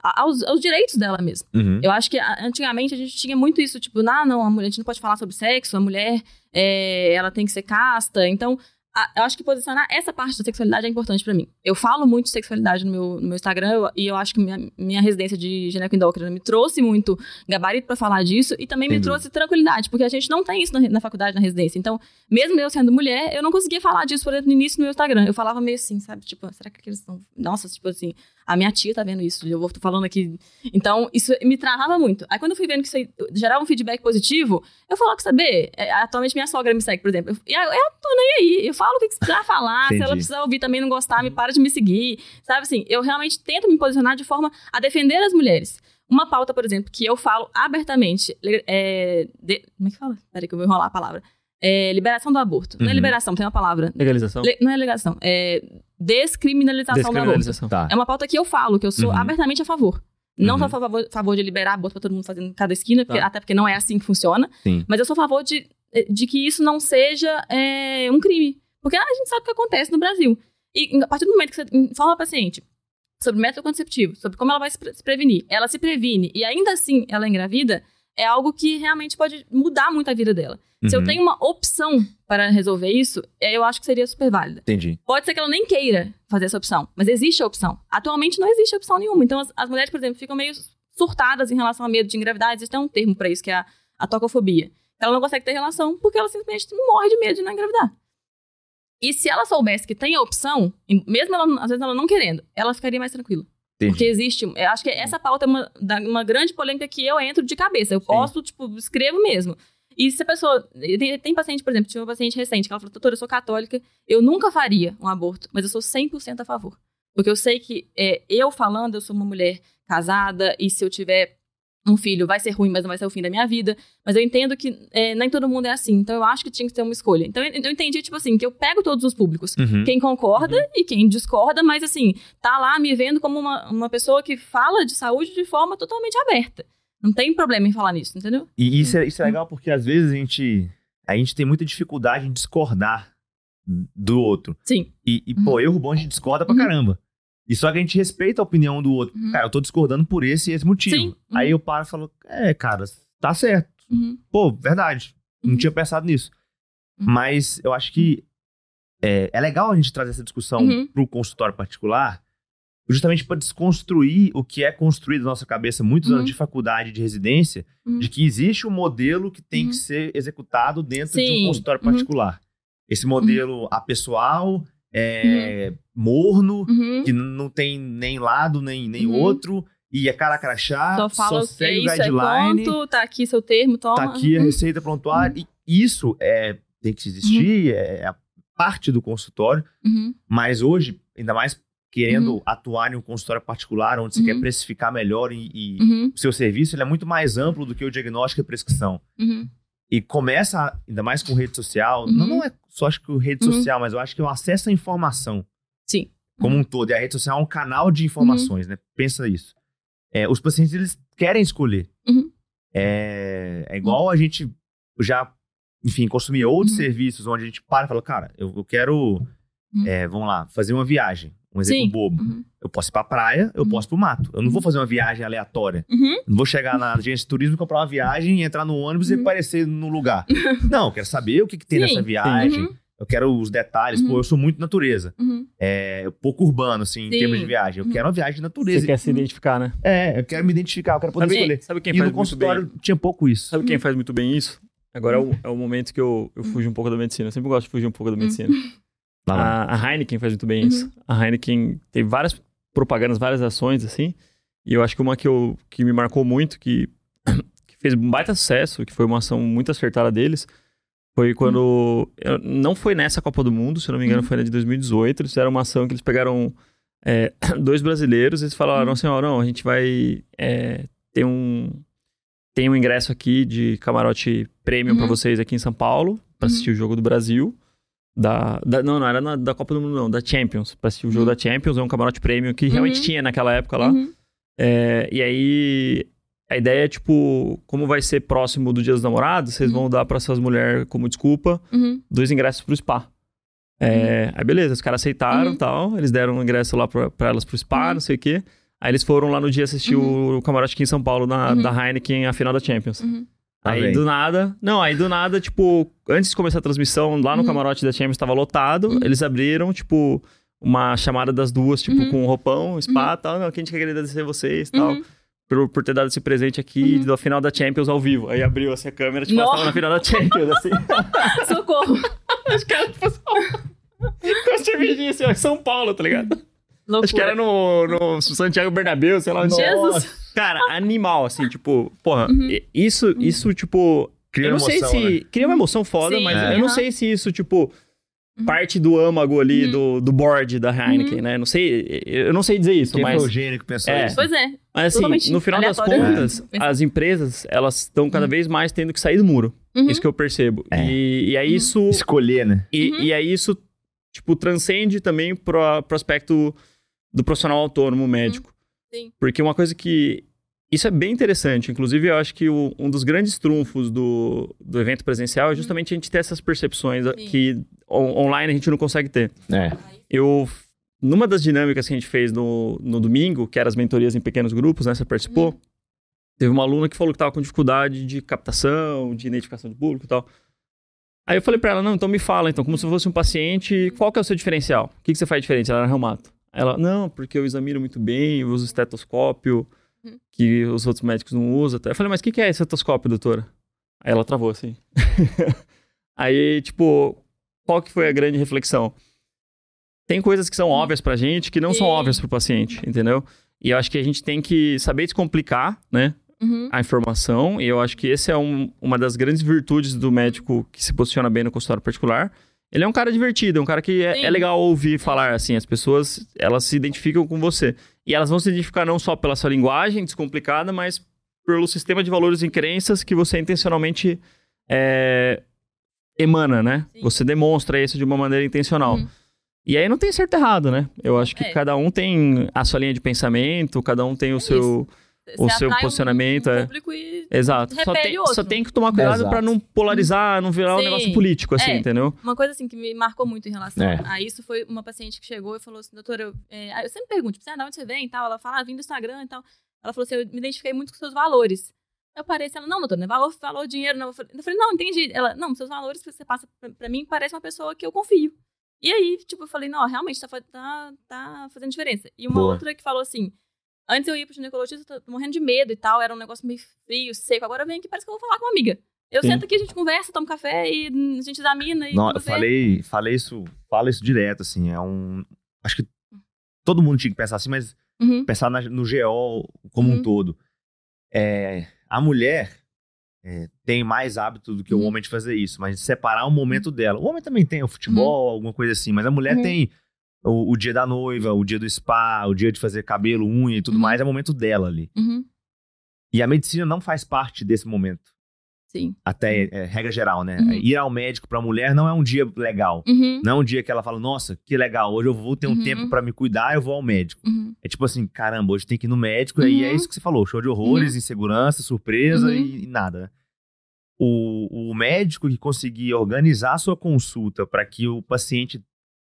a- aos, aos direitos dela mesmo. Uhum. Eu acho que antigamente a gente tinha muito isso, tipo, ah, não, a mulher a gente não pode falar sobre sexo, a mulher é, ela tem que ser casta. Então, a- eu acho que posicionar essa parte da sexualidade é importante pra mim. Eu falo muito de sexualidade no meu, no meu Instagram eu- e eu acho que minha, minha residência de ginecoendócrina me trouxe muito gabarito pra falar disso e também me Entendi. trouxe tranquilidade, porque a gente não tem isso na, na faculdade, na residência. Então, mesmo eu sendo mulher, eu não conseguia falar disso, por exemplo, no início do meu Instagram. Eu falava meio assim, sabe? Tipo, será que eles estão. Nossa, tipo assim, a minha tia tá vendo isso, eu vou tô falando aqui. Então, isso me travava muito. Aí, quando eu fui vendo que isso gerava um feedback positivo, eu falava que saber. é, atualmente, minha sogra me segue, por exemplo. E eu, eu tô nem aí. Eu falo o que que precisar falar. se ela precisar ouvir também não gostar, me para de me seguir. Sabe assim? Eu realmente tento me posicionar de forma a defender as mulheres. Uma pauta, por exemplo, que eu falo abertamente. É, de- como é que fala? Peraí que eu vou enrolar a palavra. É, liberação do aborto. Não é Uhum. liberação, tem uma palavra. Legalização? Le- não é legalização. É descriminalização, do aborto. Descriminalização. Tá. É uma pauta que eu falo, que eu sou Uhum. abertamente a favor. Não Uhum. sou a favor, favor de liberar aborto pra todo mundo fazendo em cada esquina, porque- Tá. até porque não é assim que funciona. Sim. Mas eu sou a favor de, de que isso não seja é, um crime. Porque a gente sabe o que acontece no Brasil. E a partir do momento que você informa a paciente sobre método contraceptivo, sobre como ela vai se, pre- se prevenir, ela se previne e ainda assim ela é engravida, é algo que realmente pode mudar muito a vida dela. Se eu Uhum. tenho uma opção para resolver isso, é, eu acho que seria super válida. Entendi. Pode ser que ela nem queira fazer essa opção, mas existe a opção. Atualmente não existe opção nenhuma. Então as, as mulheres, por exemplo, ficam meio surtadas em relação a medo de engravidar. Existe até um termo pra isso, que é a, a tocofobia. Ela não consegue ter relação porque ela simplesmente morre de medo de não engravidar. E se ela soubesse que tem a opção, mesmo ela, às vezes ela não querendo, ela ficaria mais tranquila. Entendi. Porque existe. Acho que essa pauta é uma, uma grande polêmica que eu entro de cabeça. Eu posto, tipo, escrevo mesmo. E se a pessoa. Tem, tem paciente, por exemplo, tinha uma paciente recente que ela falou: doutora, eu sou católica, eu nunca faria um aborto, mas eu sou 100% a favor. Porque eu sei que é, eu falando, eu sou uma mulher casada, e se eu tiver um filho, vai ser ruim, mas não vai ser o fim da minha vida. Mas eu entendo que é, nem todo mundo é assim. Então eu acho que tinha que ter uma escolha. Então eu, eu entendi, tipo assim, que eu pego todos os públicos. Uhum. Quem concorda e quem discorda, mas assim, tá lá me vendo como uma, uma pessoa que fala de saúde de forma totalmente aberta. Não tem problema em falar nisso, entendeu? E isso é, isso é legal porque às vezes a gente, a gente tem muita dificuldade em discordar do outro. Sim. E, e, Uhum. pô, eu e o Rubão, a gente discorda pra Uhum. caramba. E só que a gente respeita a opinião do outro. Uhum. Cara, eu tô discordando por esse e esse motivo. Sim. Uhum. Aí eu paro e falo, é, cara, tá certo. Uhum. Pô, verdade. Não Uhum. tinha pensado nisso. Uhum. Mas eu acho que é, é legal a gente trazer essa discussão Uhum. pro consultório particular, justamente para desconstruir o que é construído na nossa cabeça muitos Uhum. anos de faculdade de residência, Uhum. de que existe um modelo que tem Uhum. que ser executado dentro de um Sim. consultório particular. Esse modelo apessoal, é, morno, Uhum. que não tem nem lado nem, nem Uhum. outro, e é cara crachá, Só fala é segue o é guideline, ponto, tá aqui seu termo, toma. tá aqui a Uhum. receita prontuária, e isso é, tem que existir, é a parte do consultório, Uhum. mas hoje, ainda mais querendo Uhum. atuar em um consultório particular, onde você Uhum. quer precificar melhor e, e Uhum. o seu serviço, ele é muito mais amplo do que o diagnóstico e a prescrição. Uhum. E começa, ainda mais com rede social, Uhum. não, não é só acho que o rede Uhum. social, mas eu acho que é o acesso à informação Sim. como um todo. E a rede social é um canal de informações, né? Pensa isso. É, os pacientes, eles querem escolher. Uhum. É, é igual a gente já, enfim, consumir outros Uhum. serviços onde a gente para e fala, cara, eu, eu quero, Uhum. é, vamos lá, fazer uma viagem. Um exemplo Sim. bobo. Uhum. Eu posso ir pra praia, eu Uhum. posso ir pro mato. Eu não vou fazer uma viagem aleatória. Uhum. Não vou chegar na agência de turismo, comprar uma viagem, entrar no ônibus e Uhum. aparecer no lugar. *laughs* não, eu quero saber o que, que tem Sim. nessa viagem. Uhum. Eu quero os detalhes. Pô, Uhum. eu sou muito natureza. Uhum. É pouco urbano, assim, em Sim. termos de viagem. Eu Uhum. quero uma viagem de natureza. Você quer se identificar, né? É, eu quero me identificar, eu quero poder Sabe, escolher. sabe quem E faz no muito bem? consultório tinha pouco isso. Sabe quem faz muito bem isso? Agora é o, é o momento que eu, eu fujo um pouco da medicina. Eu sempre gosto de fugir um pouco da medicina. *laughs* Lá, lá. A, a Heineken faz muito bem isso. A Heineken tem várias propagandas, várias ações, assim. E eu acho que uma que, eu, que me marcou muito, que, *clears throat* que fez um baita sucesso, que foi uma ação muito acertada deles, foi quando. eu- não foi nessa Copa do Mundo, se eu não me engano, Uhum. foi na de 2018. Eles fizeram uma ação que eles pegaram é, *clears throat* dois brasileiros e eles falaram Uhum. assim: ó, não, a gente vai é, ter um. Tem um ingresso aqui de camarote premium pra Uhum. vocês aqui em São Paulo, pra Uhum. assistir o jogo do Brasil. Da, da- não, não era na- da Copa do Mundo, não, da Champions. Pra assistir o jogo Uhum. da Champions, é um camarote premium que realmente Uhum. tinha naquela época lá. Uhum. É, e aí, a ideia é, tipo, como vai ser próximo do Dia dos Namorados, vocês Uhum. vão dar pra essas mulheres, como desculpa, Uhum. dois ingressos pro spa. É, Aí beleza, os caras aceitaram e Uhum. tal, eles deram um ingresso lá pra, pra elas pro spa, Uhum. não sei o quê. Aí eles foram lá no dia assistir o camarote aqui em São Paulo, na, Uhum. da Heineken, a final da Champions. Uhum. Tá aí bem. do nada. Não, aí do nada, tipo, antes de começar a transmissão, lá no Uhum. camarote da Champions tava lotado. Uhum. Eles abriram, tipo, uma chamada das duas, tipo, Uhum. com roupão, spa e tal. Não, que a gente quer agradecer vocês e tal. Uhum. Por, por ter dado esse presente aqui Uhum. da final da Champions ao vivo. Aí abriu assim a câmera, tipo, Nossa. nós tava na final da Champions, assim. *laughs* Socorro. Os caras, tipo, só- com a cervejinha assim, ó, São Paulo, tá ligado? Loucura. Acho que era no, no Santiago Bernabéu, sei lá onde. Jesus. Cara, animal, assim, tipo, porra, Uhum. isso, isso, tipo. Cria eu não emoção, sei se. né? Cria uma emoção foda, Sim, mas é. eu não sei se isso, tipo. Uhum. Parte do âmago ali, Uhum. do, do board da Heineken, Uhum. né? Não sei, eu não sei dizer isso, Quem mas. foi o gênio que pensou É. isso? Pois é. Mas assim, no final das contas, *laughs* É. as empresas, elas estão cada Uhum. vez mais tendo que sair do muro. Uhum. Isso que eu percebo. É. E, e aí Uhum. isso. Escolher, né? E, Uhum. e aí isso, tipo, transcende também pro, pro aspecto do profissional autônomo médico. Sim. Porque uma coisa que. Isso é bem interessante. Inclusive, eu acho que o- um dos grandes trunfos do, do evento presencial é justamente a gente ter essas percepções Sim. que on- online a gente não consegue ter. É. Eu. Numa das dinâmicas que a gente fez no, no domingo, que eram as mentorias em pequenos grupos, né? Você participou. Uhum. Teve uma aluna que falou que estava com dificuldade de captação, de identificação de público e tal. Aí eu falei pra ela, não, então me fala, então, como se eu fosse um paciente, qual que é o seu diferencial? O que, que você faz diferente? Ela era reumato. Ela, não, porque eu examino muito bem, eu uso estetoscópio, Uhum. que os outros médicos não usam. Eu falei, mas o que, que é estetoscópio, doutora? Aí ela travou, assim. *laughs* Aí, tipo, qual que foi a grande reflexão? Tem coisas que são óbvias pra gente que não são Sim. óbvias pro paciente, entendeu? E eu acho que a gente tem que saber descomplicar, né? Uhum. a informação, e eu acho que esse é um- uma das grandes virtudes do médico que se posiciona bem no consultório particular. Ele é um cara divertido, é um cara que é, é legal ouvir falar, assim, as pessoas, elas se identificam com você. E elas vão se identificar não só pela sua linguagem descomplicada, mas pelo sistema de valores e crenças que você intencionalmente é, emana, né? Sim. Você demonstra isso de uma maneira intencional. Uhum. E aí não tem certo e errado, né? Eu acho que É. cada um tem a sua linha de pensamento, cada um tem o É seu... o seu atrai um- posicionamento um é- público e Exato. Só tem, outro. só tem que tomar cuidado pra não polarizar, não virar um Sim. negócio político, assim, É. entendeu? Uma coisa assim que me marcou muito em relação É. a isso foi uma paciente que chegou e falou assim, doutora, eu, é, eu sempre pergunto, tipo, ah, de onde você vem e tal? Ela fala, ah, vim do Instagram e tal. Ela falou assim, eu me identifiquei muito com seus valores. Eu parei assim, ela, não, doutora, não é valor, valor, dinheiro, não. Eu falei, eu falei, não, entendi. Ela, não, seus valores que você passa pra, pra mim parece uma pessoa que eu confio. E aí, tipo, eu falei, não, realmente tá, tá, tá fazendo diferença. E uma Boa. outra que falou assim, antes eu ia pro ginecologista, tô morrendo de medo e tal, era um negócio meio frio, seco. Agora venho aqui, parece que eu vou falar com uma amiga. Eu Sim. sento aqui, a gente conversa, toma um café e a gente examina e Não, eu falei, falei isso, falo isso direto, assim, é um... Acho que todo mundo tinha que pensar assim, mas Uhum. pensar na- no GO como um Uhum. todo. É, a mulher é, tem mais hábito do que o Uhum. homem de fazer isso, mas de separar o momento dela. O homem também tem o futebol, alguma coisa assim, mas a mulher Uhum. tem o, o dia da noiva, o dia do spa, o dia de fazer cabelo, unha e tudo Uhum. mais, é o momento dela ali. Uhum. E a medicina não faz parte desse momento. Sim. Até é, regra geral, né? Uhum. Ir ao médico pra mulher não é um dia legal. Uhum. Não é um dia que ela fala, nossa, que legal, hoje eu vou ter um Uhum. tempo pra me cuidar, eu vou ao médico. Uhum. É tipo assim, caramba, hoje tem que ir no médico, e aí é Uhum. isso que você falou, show de horrores, insegurança, surpresa Uhum. e, e nada. né? O, o médico que conseguir organizar a sua consulta para que o paciente,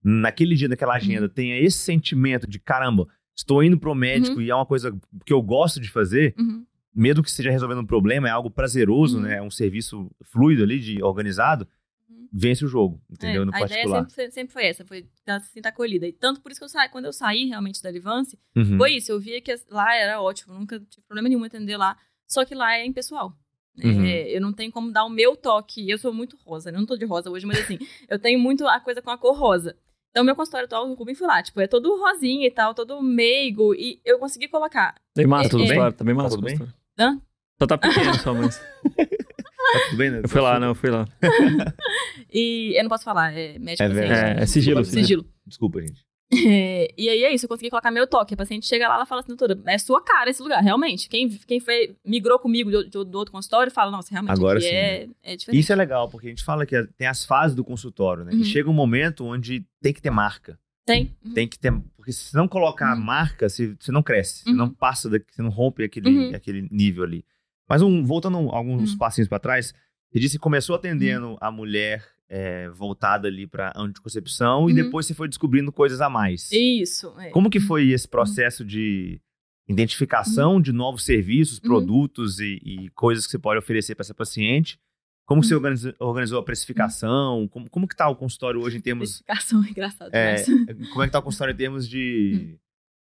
naquele dia, naquela agenda, tenha esse sentimento de caramba, estou indo pro médico e é uma coisa que eu gosto de fazer, Uhum. mesmo que esteja resolvendo um problema, é algo prazeroso, Uhum. né? É um serviço fluido ali, de organizado, Uhum. vence o jogo, entendeu? É, no a ideia particular. sempre, foi- sempre foi essa, foi se sentir acolhida. E tanto por isso que eu saí, quando eu saí realmente da Livance, Uhum. foi isso. Eu via que lá era ótimo, nunca tive problema nenhum em atender lá. Só que lá é impessoal. Uhum. É, eu não tenho como dar o meu toque. Eu sou muito rosa, né? eu não tô de rosa hoje, mas assim, *laughs* eu tenho muito a coisa com a cor rosa. Então, meu consultório atual no Rubem fui lá, tipo, é todo rosinha e tal, todo meigo, e eu consegui colocar. Bem massa, É, tudo é. bem? Tá bem massa. Tá tudo bem? Hã? Só tá pequeno só, mas... *laughs* Tá tudo bem, né? Eu fui lá, não, eu fui lá. *laughs* E eu não posso falar, é médico É paciente. verdade. É, é sigilo, Desculpa, Sigilo. Desculpa, gente. É, *laughs* e aí é isso, eu consegui colocar meu toque. A paciente chega lá, ela fala assim, doutora, é sua cara esse lugar, realmente. Quem, quem foi, migrou comigo do, do- do outro consultório fala, nossa, realmente Agora aqui sim, é, é diferente. Isso é legal, porque a gente fala que tem as fases do consultório, né? Uhum. E chega um momento onde tem que ter marca. Tem. Uhum. Tem que ter. Porque se não colocar Uhum. marca, você, você não cresce. Você Uhum. não passa daqui, você não rompe aquele, Uhum. aquele nível ali. Mas um, voltando alguns Uhum. passinhos pra trás, você disse que começou atendendo a mulher é, voltada ali pra anticoncepção e Uhum. depois você foi descobrindo coisas a mais. Isso. é. Como que foi esse processo de identificação de novos serviços, Uhum. produtos e, e coisas que você pode oferecer para essa paciente. Como você Uhum. organizou a precificação? Como, como que tá o consultório hoje em termos... Especificação é engraçado É, demais. como é que tá o consultório em termos de,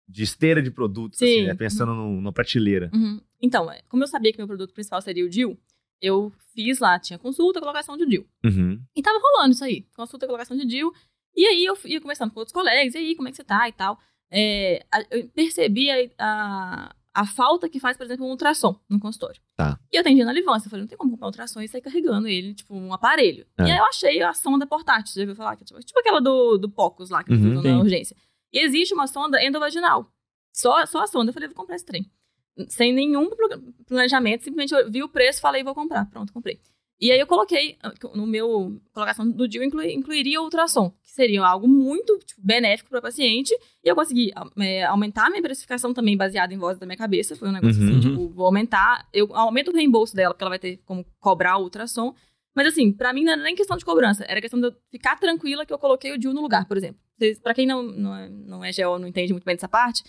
de esteira de produtos, assim, Sim. né? pensando no, na prateleira? Uhum. Então, é, como eu sabia que meu produto principal seria o DIL, eu fiz lá, tinha consulta, colocação de DIL. Uhum. E tava rolando isso aí, consulta, colocação de DIL. E aí eu ia conversando com outros colegas, e aí, como é que você tá e tal. É, eu percebi a, a, a falta que faz, por exemplo, um ultrassom no consultório. Tá. E eu atendi na Livância, eu falei, não tem como comprar um ultrassom e sair carregando ele, tipo, um aparelho. É. E aí eu achei a sonda portátil, já ouviu falar? Que é tipo, tipo aquela do, do POCUS lá, que Uhum, na urgência. E existe uma sonda endovaginal. Só, só a sonda. Eu falei, vou comprar esse trem. Sem nenhum planejamento, simplesmente eu vi o preço, falei, vou comprar. Pronto, comprei. E aí eu coloquei, ah, no meu colocação do DIU, inclui- incluiria o ultrassom, que seria algo muito tipo, benéfico para o paciente. E eu consegui é, aumentar a minha precificação também baseada em voz da minha cabeça. Foi um negócio Uhum. assim, tipo, vou aumentar, eu aumento o reembolso dela, porque ela vai ter como cobrar o ultrassom. Mas assim, pra mim não era nem questão de cobrança, era questão de eu ficar tranquila que eu coloquei o DIU no lugar, por exemplo. Pra quem não, não, é, não é GO, não entende muito bem dessa parte,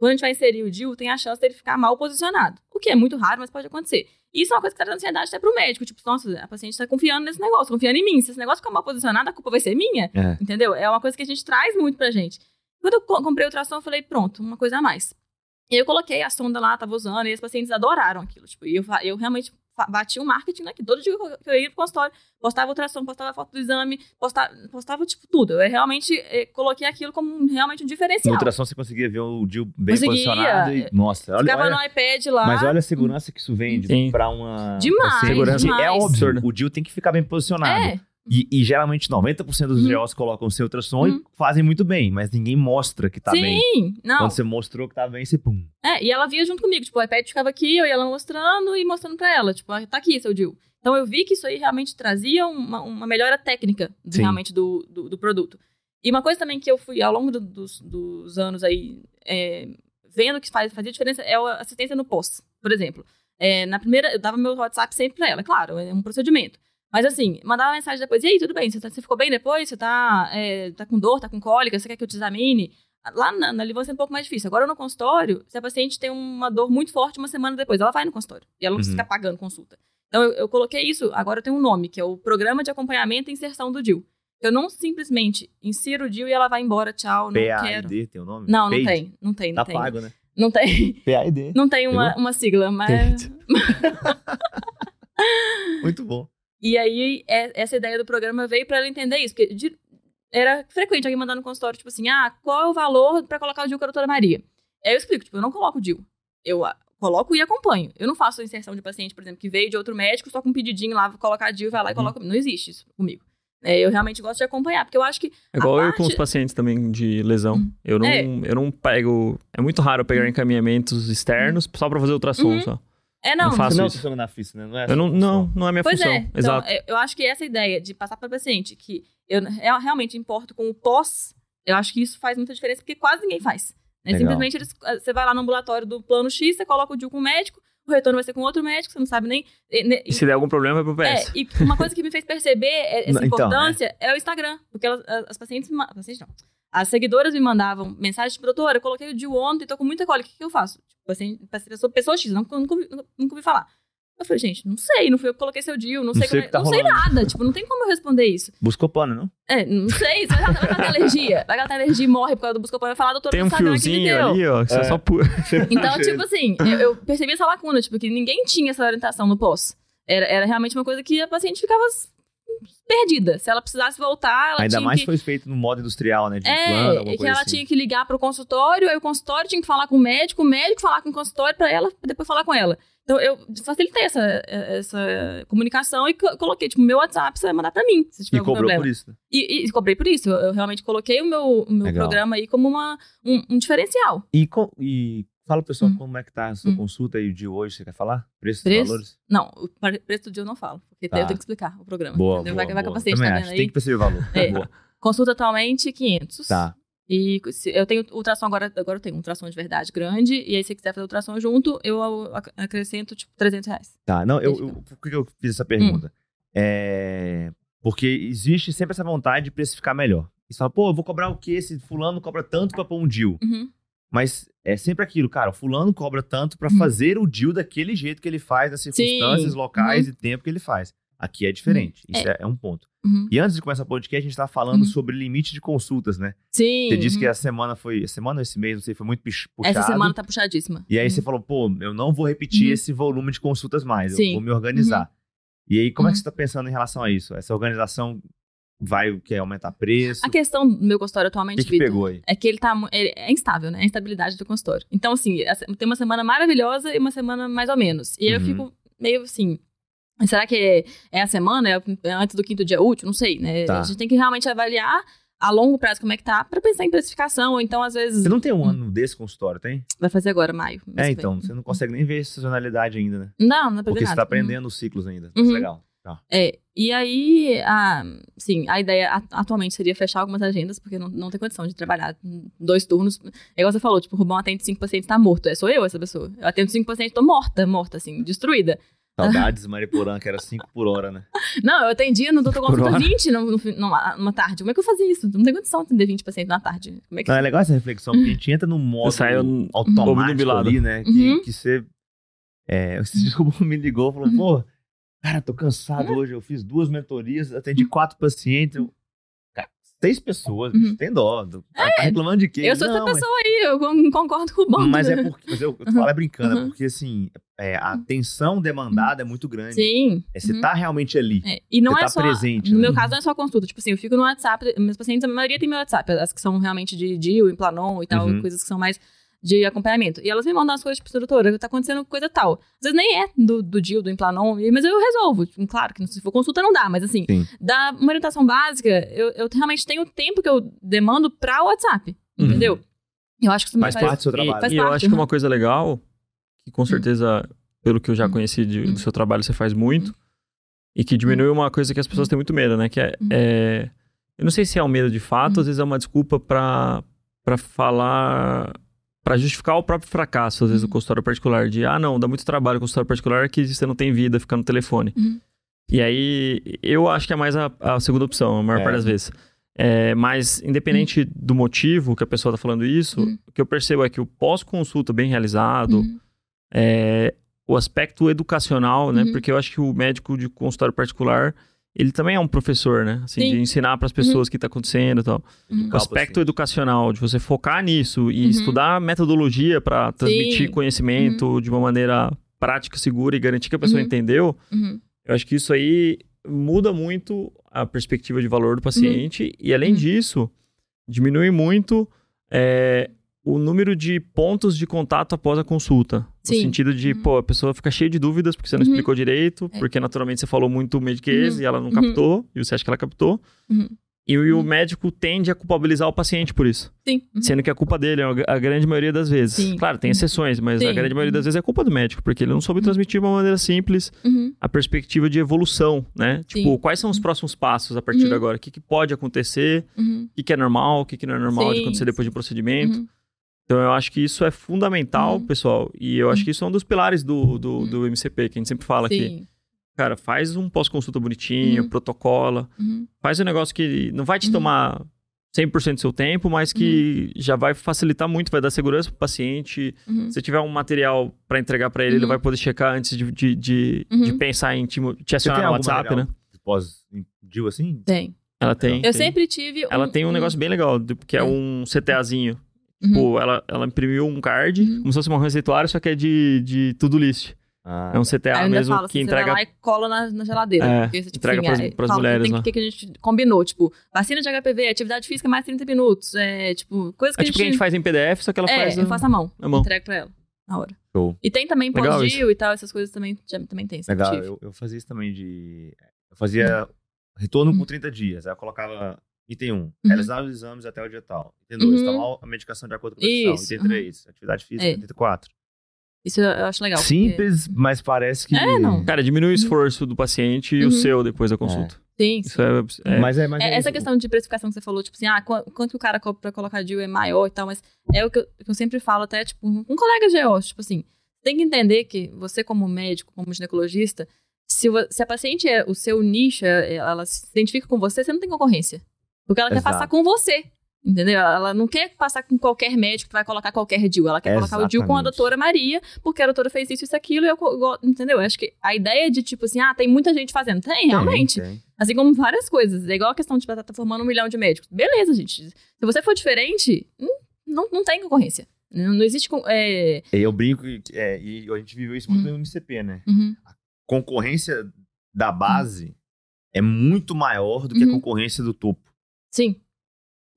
quando a gente vai inserir o DIU, tem a chance dele ficar mal posicionado. O que é muito raro, mas pode acontecer. E isso é uma coisa que traz ansiedade até pro médico. Tipo, nossa, a paciente tá confiando nesse negócio, confiando em mim. Se esse negócio ficar mal posicionado, a culpa vai ser minha. É. Entendeu? É uma coisa que a gente traz muito pra gente. Quando eu co- comprei o ultrassom, eu falei, pronto, uma coisa a mais. E eu coloquei a sonda lá, tava usando, e os pacientes adoraram aquilo. Tipo, e eu, eu realmente fa- bati o marketing, né? Que todo dia que eu- ia pro consultório, postava o ultrassom, postava a foto do exame, postava, postava tipo, tudo. Eu realmente eh, coloquei aquilo como um- realmente um No diferencial. ultrassom você conseguia ver o DIL bem Conseguia. posicionado e, nossa, olha, Ficava olha- no iPad lá. mas olha a segurança que isso vende Sim. pra uma Demais. Segurança. demais. É óbvio, Absurdo. o DIL tem que ficar bem posicionado. É, E, e geralmente 90% dos Uhum. GOs colocam seu ultrassom Uhum. e fazem muito bem, mas ninguém mostra que tá bem. sim, não. Quando você mostrou que tá bem, você pum. É, e ela via junto comigo. Tipo, o iPad ficava aqui, eu ia lá mostrando e mostrando pra ela. Tipo, ah, tá aqui, seu Dil. Então eu vi que isso aí realmente trazia uma, uma melhora técnica Sim. realmente do, do, do produto. E uma coisa também que eu fui, ao longo do- dos, dos anos aí, é, vendo que faz, fazia diferença é a assistência no pós. Por exemplo, é, na primeira, eu dava meu WhatsApp sempre pra ela, claro, é um procedimento. Mas assim, mandava mensagem depois, e aí, tudo bem? Você, tá- você ficou bem depois? Você tá, é, tá com dor, tá com cólica? Você quer que eu te examine? Lá na, na Livância é um pouco mais difícil. Agora no consultório, se a paciente tem uma dor muito forte uma semana depois, ela vai no consultório. E ela não precisa Uhum. ficar pagando consulta. Então eu, eu coloquei isso, agora eu tenho um nome, que é o Programa de Acompanhamento e Inserção do DIL. Eu não simplesmente insiro o DIL e ela vai embora, tchau, não quero. PAID tem o nome? Não, não tem, não tem, não Tá tem. pago, né? Não tem, PAID. não tem uma, uma sigla, mas... *laughs* Muito bom. E aí, é- essa ideia do programa veio pra ela entender isso. Porque de- era frequente alguém mandar no consultório, tipo assim, ah, qual é o valor pra colocar o DIL com a doutora Maria? Aí eu explico, tipo, eu não coloco o DIL. Eu coloco e acompanho. Eu não faço a inserção de paciente, por exemplo, que veio de outro médico, só com um pedidinho lá, vou colocar DIL, vai lá e Uhum. coloca. Não existe isso comigo. É, eu realmente gosto de acompanhar, porque eu acho que. É igual a eu com os parte- pacientes também de lesão. Eu não, É. eu não pego. É muito raro eu pegar encaminhamentos externos só pra fazer ultrassom Uhum. só. É, não. Não faço não isso. funciona na FIS, né? Não é Eu não, não, não é a minha Pois função. é. Então, Exato. é, eu acho que essa ideia de passar para o paciente que eu re- realmente importo com o pós, eu acho que isso faz muita diferença, porque quase ninguém faz. né? Simplesmente eles- você vai lá no ambulatório do plano X, você coloca o DIU com o médico, o retorno vai ser com outro médico, você não sabe nem. e- E se der algum problema é pro é, PS. e uma coisa que me fez perceber é- *laughs* essa então, importância é. o Instagram. Porque elas- as, pacientes. Pacientes não. As seguidoras me mandavam mensagem, tipo, doutora, eu coloquei o DIU ontem, tô com muita cólica, o que, que eu faço? Tipo, paciente, pessoa, pessoa X, nunca, nunca, ouvi- nunca ouvi falar. Eu falei, gente, não sei, não fui eu que coloquei seu DIU, não, sei, sei como é- que tá não sei rolando. nada, tipo, não tem como eu responder isso. Buscopano, não? É, não sei, vai que ela ela tem alergia, vai que ela tem alergia e morre por causa do buscopan, vai falar, doutora, Tem um me fiozinho deu. ali, ó, que você É. só pu... *laughs* Então, tipo assim, eu, eu percebi essa lacuna, tipo, que ninguém tinha essa orientação no pós. Era, era realmente uma coisa que a paciente ficava perdida. Se ela precisasse voltar, ela Ainda tinha mais que... foi feito no modo industrial, né? De plano, É, alguma que ela assim. tinha que ligar pro consultório, aí o consultório tinha que falar com o médico, o médico falar com o consultório pra ela depois falar com ela. Então eu facilitei essa, essa comunicação e co- coloquei, tipo, meu WhatsApp você vai mandar pra mim, se tiver E cobrou problema. por isso. né? E, e cobrei por isso. Eu, eu realmente coloquei o meu, o meu Legal. programa aí como uma, um, um diferencial. E, co- e fala, pessoal, Hum. como é que tá a sua Hum. consulta aí de hoje? Você quer falar? Preços, Preço? valores? Não, o pre- preço do dia eu não falo, porque Tá. eu tenho que explicar o programa. Boa, entendeu? boa, vai, vai que a boa. paciente Também tá acho, vendo tem aí. que perceber o valor. *laughs* É. Boa. Consulta atualmente, 500. Tá. E eu tenho ultrassom agora, agora eu tenho um ultrassom de verdade grande, e aí se você quiser fazer ultrassom junto, eu ac- acrescento, tipo, 300 reais. Tá, não, eu, eu, por que eu fiz essa pergunta? Hum. É, porque existe sempre essa vontade de precificar melhor. E você fala, pô, eu vou cobrar o quê? Se fulano cobra tanto pra pôr um DIL. Uhum. Mas é sempre aquilo, cara, o fulano cobra tanto pra Uhum. fazer o deal daquele jeito que ele faz, nas circunstâncias, locais e tempo que ele faz. Aqui é diferente. Isso é, é um ponto. Uhum. E antes de começar o podcast, a gente tava falando Uhum. sobre limite de consultas, né? Sim. Você disse uhum. que a semana foi. A semana ou esse mês, não sei, foi muito pux- puxado. Essa semana tá puxadíssima. E aí Uhum. você falou, pô, eu não vou repetir Uhum. esse volume de consultas mais, eu Sim. vou me organizar. E aí, como é que Uhum. você tá pensando em relação a isso? Essa organização vai quê? Aumentar preço? A questão do meu consultório atualmente, que, que pegou aí? é que ele tá. ele é instável, né? A instabilidade do consultório. Então, assim, tem uma semana maravilhosa e uma semana mais ou menos. E aí eu Uhum. fico meio assim. Será que é, a semana? É antes do quinto dia útil? Não sei, né? Tá. A gente tem que realmente avaliar a longo prazo como é que tá pra pensar em precificação. Ou então, às vezes. Você não tem um ano desse consultório, tem? Vai fazer agora, maio. É, vem. então, você não consegue nem ver sazonalidade ainda, né? Não, não é Porque você nada. tá Uhum. aprendendo os ciclos ainda. Mas Uhum. legal. Tá. É, e aí, a, sim, a ideia atualmente seria fechar algumas agendas, porque não, não tem condição de trabalhar dois turnos. É igual você falou, tipo, o Rubão atende cinco pacientes, tá morto. É, sou eu essa pessoa. Eu atendo cinco pacientes, tô morta, morta, assim, destruída. Saudades, Mariporã, que era 5 por hora, né? *laughs* Não, eu atendia no doutor consulta hora? 20 no, no, numa, numa tarde. Como é que eu fazia isso? Não tem condição de atender 20 pacientes na tarde. Como é que Não, é legal essa reflexão, porque a gente entra num modo Sai um- automático ali, né? Que, Uhum. que você. É, *laughs* esse Rubão me ligou e falou, pô, cara, tô cansado hoje. Eu fiz duas mentorias, atendi quatro pacientes. Eu, cara, seis pessoas, bicho, Uhum. tem dó. do- Tá, tá reclamando de quê? eu sou Não, essa pessoa aí, eu con- concordo com o Mas, Bom. mas é porque. Mas eu, eu falo é brincando, é Uhum. porque assim, é, a atenção demandada é muito grande. Sim. É, você Uhum. tá realmente ali. É, E não Você é tá só. presente, no né? meu caso, não é só consulta. Tipo assim, eu fico no WhatsApp. Meus pacientes, a maioria tem meu WhatsApp. As que são realmente de DIL, Implanon e tal, Uhum. coisas que são mais de acompanhamento. E elas me mandam as coisas, tipo, doutora, tá acontecendo coisa tal. Às vezes nem é do, do DIL, do Implanon, mas eu resolvo. Tipo, Claro que se for consulta não dá, mas assim, Sim. dá uma orientação básica, eu, eu realmente tenho o tempo que eu demando pra WhatsApp. Uhum. Entendeu? Eu acho que isso me Faz parte do seu trabalho. E, Faz e eu parte, acho que uhum. uma coisa legal, que com certeza, pelo que eu já Uhum. conheci de- Uhum. do seu trabalho, você faz muito, e que diminui uma coisa que as pessoas têm muito medo, né? Que é, Uhum. é- eu não sei se é um medo de fato, Uhum. às vezes é uma desculpa pra, pra falar, pra justificar o próprio fracasso, às vezes, do Uhum. consultório particular, de, ah, não, dá muito trabalho o consultório particular que você não tem vida, fica no telefone. Uhum. E aí, eu acho que é mais a, a segunda opção, a maior É. parte das vezes. É, mas, independente do motivo que a pessoa tá falando isso, Uhum. o que eu percebo é que o pós-consulta bem realizado, Uhum. é, o aspecto educacional, né? Uhum. Porque eu acho que o médico de consultório particular, ele também é um professor, né? Assim, Sim. de ensinar para as pessoas o que tá acontecendo e tal. Uhum. O aspecto assim. educacional, de você focar nisso e Uhum. estudar metodologia para transmitir Sim. conhecimento de uma maneira prática, segura e garantir que a pessoa Uhum. entendeu, Uhum. eu acho que isso aí muda muito a perspectiva de valor do paciente e, além Uhum. disso, diminui muito é, o número de pontos de contato após a consulta. No Sim. sentido de, Uhum. pô, a pessoa fica cheia de dúvidas porque você não Uhum. explicou direito, É. porque naturalmente você falou muito mediquês Uhum. e ela não Uhum. captou, e você acha que ela captou. Uhum. E, o- e o Uhum. médico tende a culpabilizar o paciente por isso. Sim. Uhum. Sendo que a culpa dele é a grande maioria das vezes. Sim. Claro, tem exceções, mas a Sim. grande maioria das Uhum. vezes é culpa do médico, porque ele não soube transmitir de uma maneira simples Uhum. a perspectiva de evolução, né? Tipo, Sim. quais são os próximos passos a partir Uhum. de agora? O que, que pode acontecer? Uhum. O que, que é normal? O que, que não é normal de acontecer depois de um procedimento? Uhum. Então, eu acho que isso é fundamental, Uhum. pessoal. E eu acho que isso é um dos pilares do, do, Uhum. do MCP, que a gente sempre fala aqui. Sim. Cara, faz um pós-consulta bonitinho, Uhum. protocola. Uhum. Faz um negócio que não vai te Uhum. tomar 100% do seu tempo, mas que já vai facilitar muito, vai dar segurança pro paciente. Uhum. Se tiver um material para entregar para ele, ele Uhum. vai poder checar antes de, de, de, Uhum. de pensar em te, te acionar no WhatsApp, né? Pós-DIL assim? Tem. Ela tem. Eu tem. sempre tive. Ela tem um negócio bem legal, que é É. um CTAzinho. Uhum. Tipo, ela, ela imprimiu um card, Uhum. como se fosse uma receituária, só que é de, de to-do list. Ah, É um CTA eu ainda mesmo falo, que assim, entrega Você vai lá e cola na, na geladeira. É, porque você, tipo, entrega assim, pras fala, mulheres tem. O que, que a gente combinou? Tipo, vacina de HPV, atividade física mais 30 minutos. É, tipo, coisas que É tipo que a gente faz em PDF, só que ela É, faz. eu a- faço a mão. na mão. Entrego pra ela. Na hora. Show. E tem também pós-DIL e tal, essas coisas também, já, também tem. Legal, eu, eu fazia isso também de. Eu fazia retorno Uhum. com 30 dias. Aí eu colocava item 1, Uhum. realizar os exames até o dia tal. Item 2, Uhum. tomar a medicação de acordo com a condição. Isso, Item uhum. 3, atividade física. É. Item 4. Isso eu acho legal. porque- Simples, mas parece que. É, não. Cara, diminui o esforço do paciente e o Uhum. seu depois da consulta. Sim, Isso é. é- Mas é, mas É, é essa isso. questão de precificação que você falou, tipo assim, ah, qu- quanto que o cara cobra pra colocar DIU é maior e tal, mas é o que eu, que eu sempre falo até, tipo, com colegas GO, tipo assim, tem que entender que você como médico, como ginecologista, se, se a paciente é o seu nicho, é- ela se identifica com você, você não tem concorrência. Porque ela quer Exato. passar com você. Entendeu? Ela não quer passar com qualquer médico que vai colocar qualquer DIU. Ela quer colocar o DIU com a Exatamente. doutora Maria, porque a doutora fez isso, isso, aquilo, e eu, entendeu? Eu acho que a ideia de, tipo assim, ah, tem muita gente fazendo. Tem, realmente. Tem. Assim como várias coisas. É igual a questão de estar tá formando um milhão de médicos. Beleza, gente. Se você for diferente, hum, não, não tem concorrência. Não, não existe. É... Eu brinco, é, e a gente viveu isso muito no ICP, né? uhum, Concorrência da base é muito maior do que a Uhum. concorrência do topo. Sim.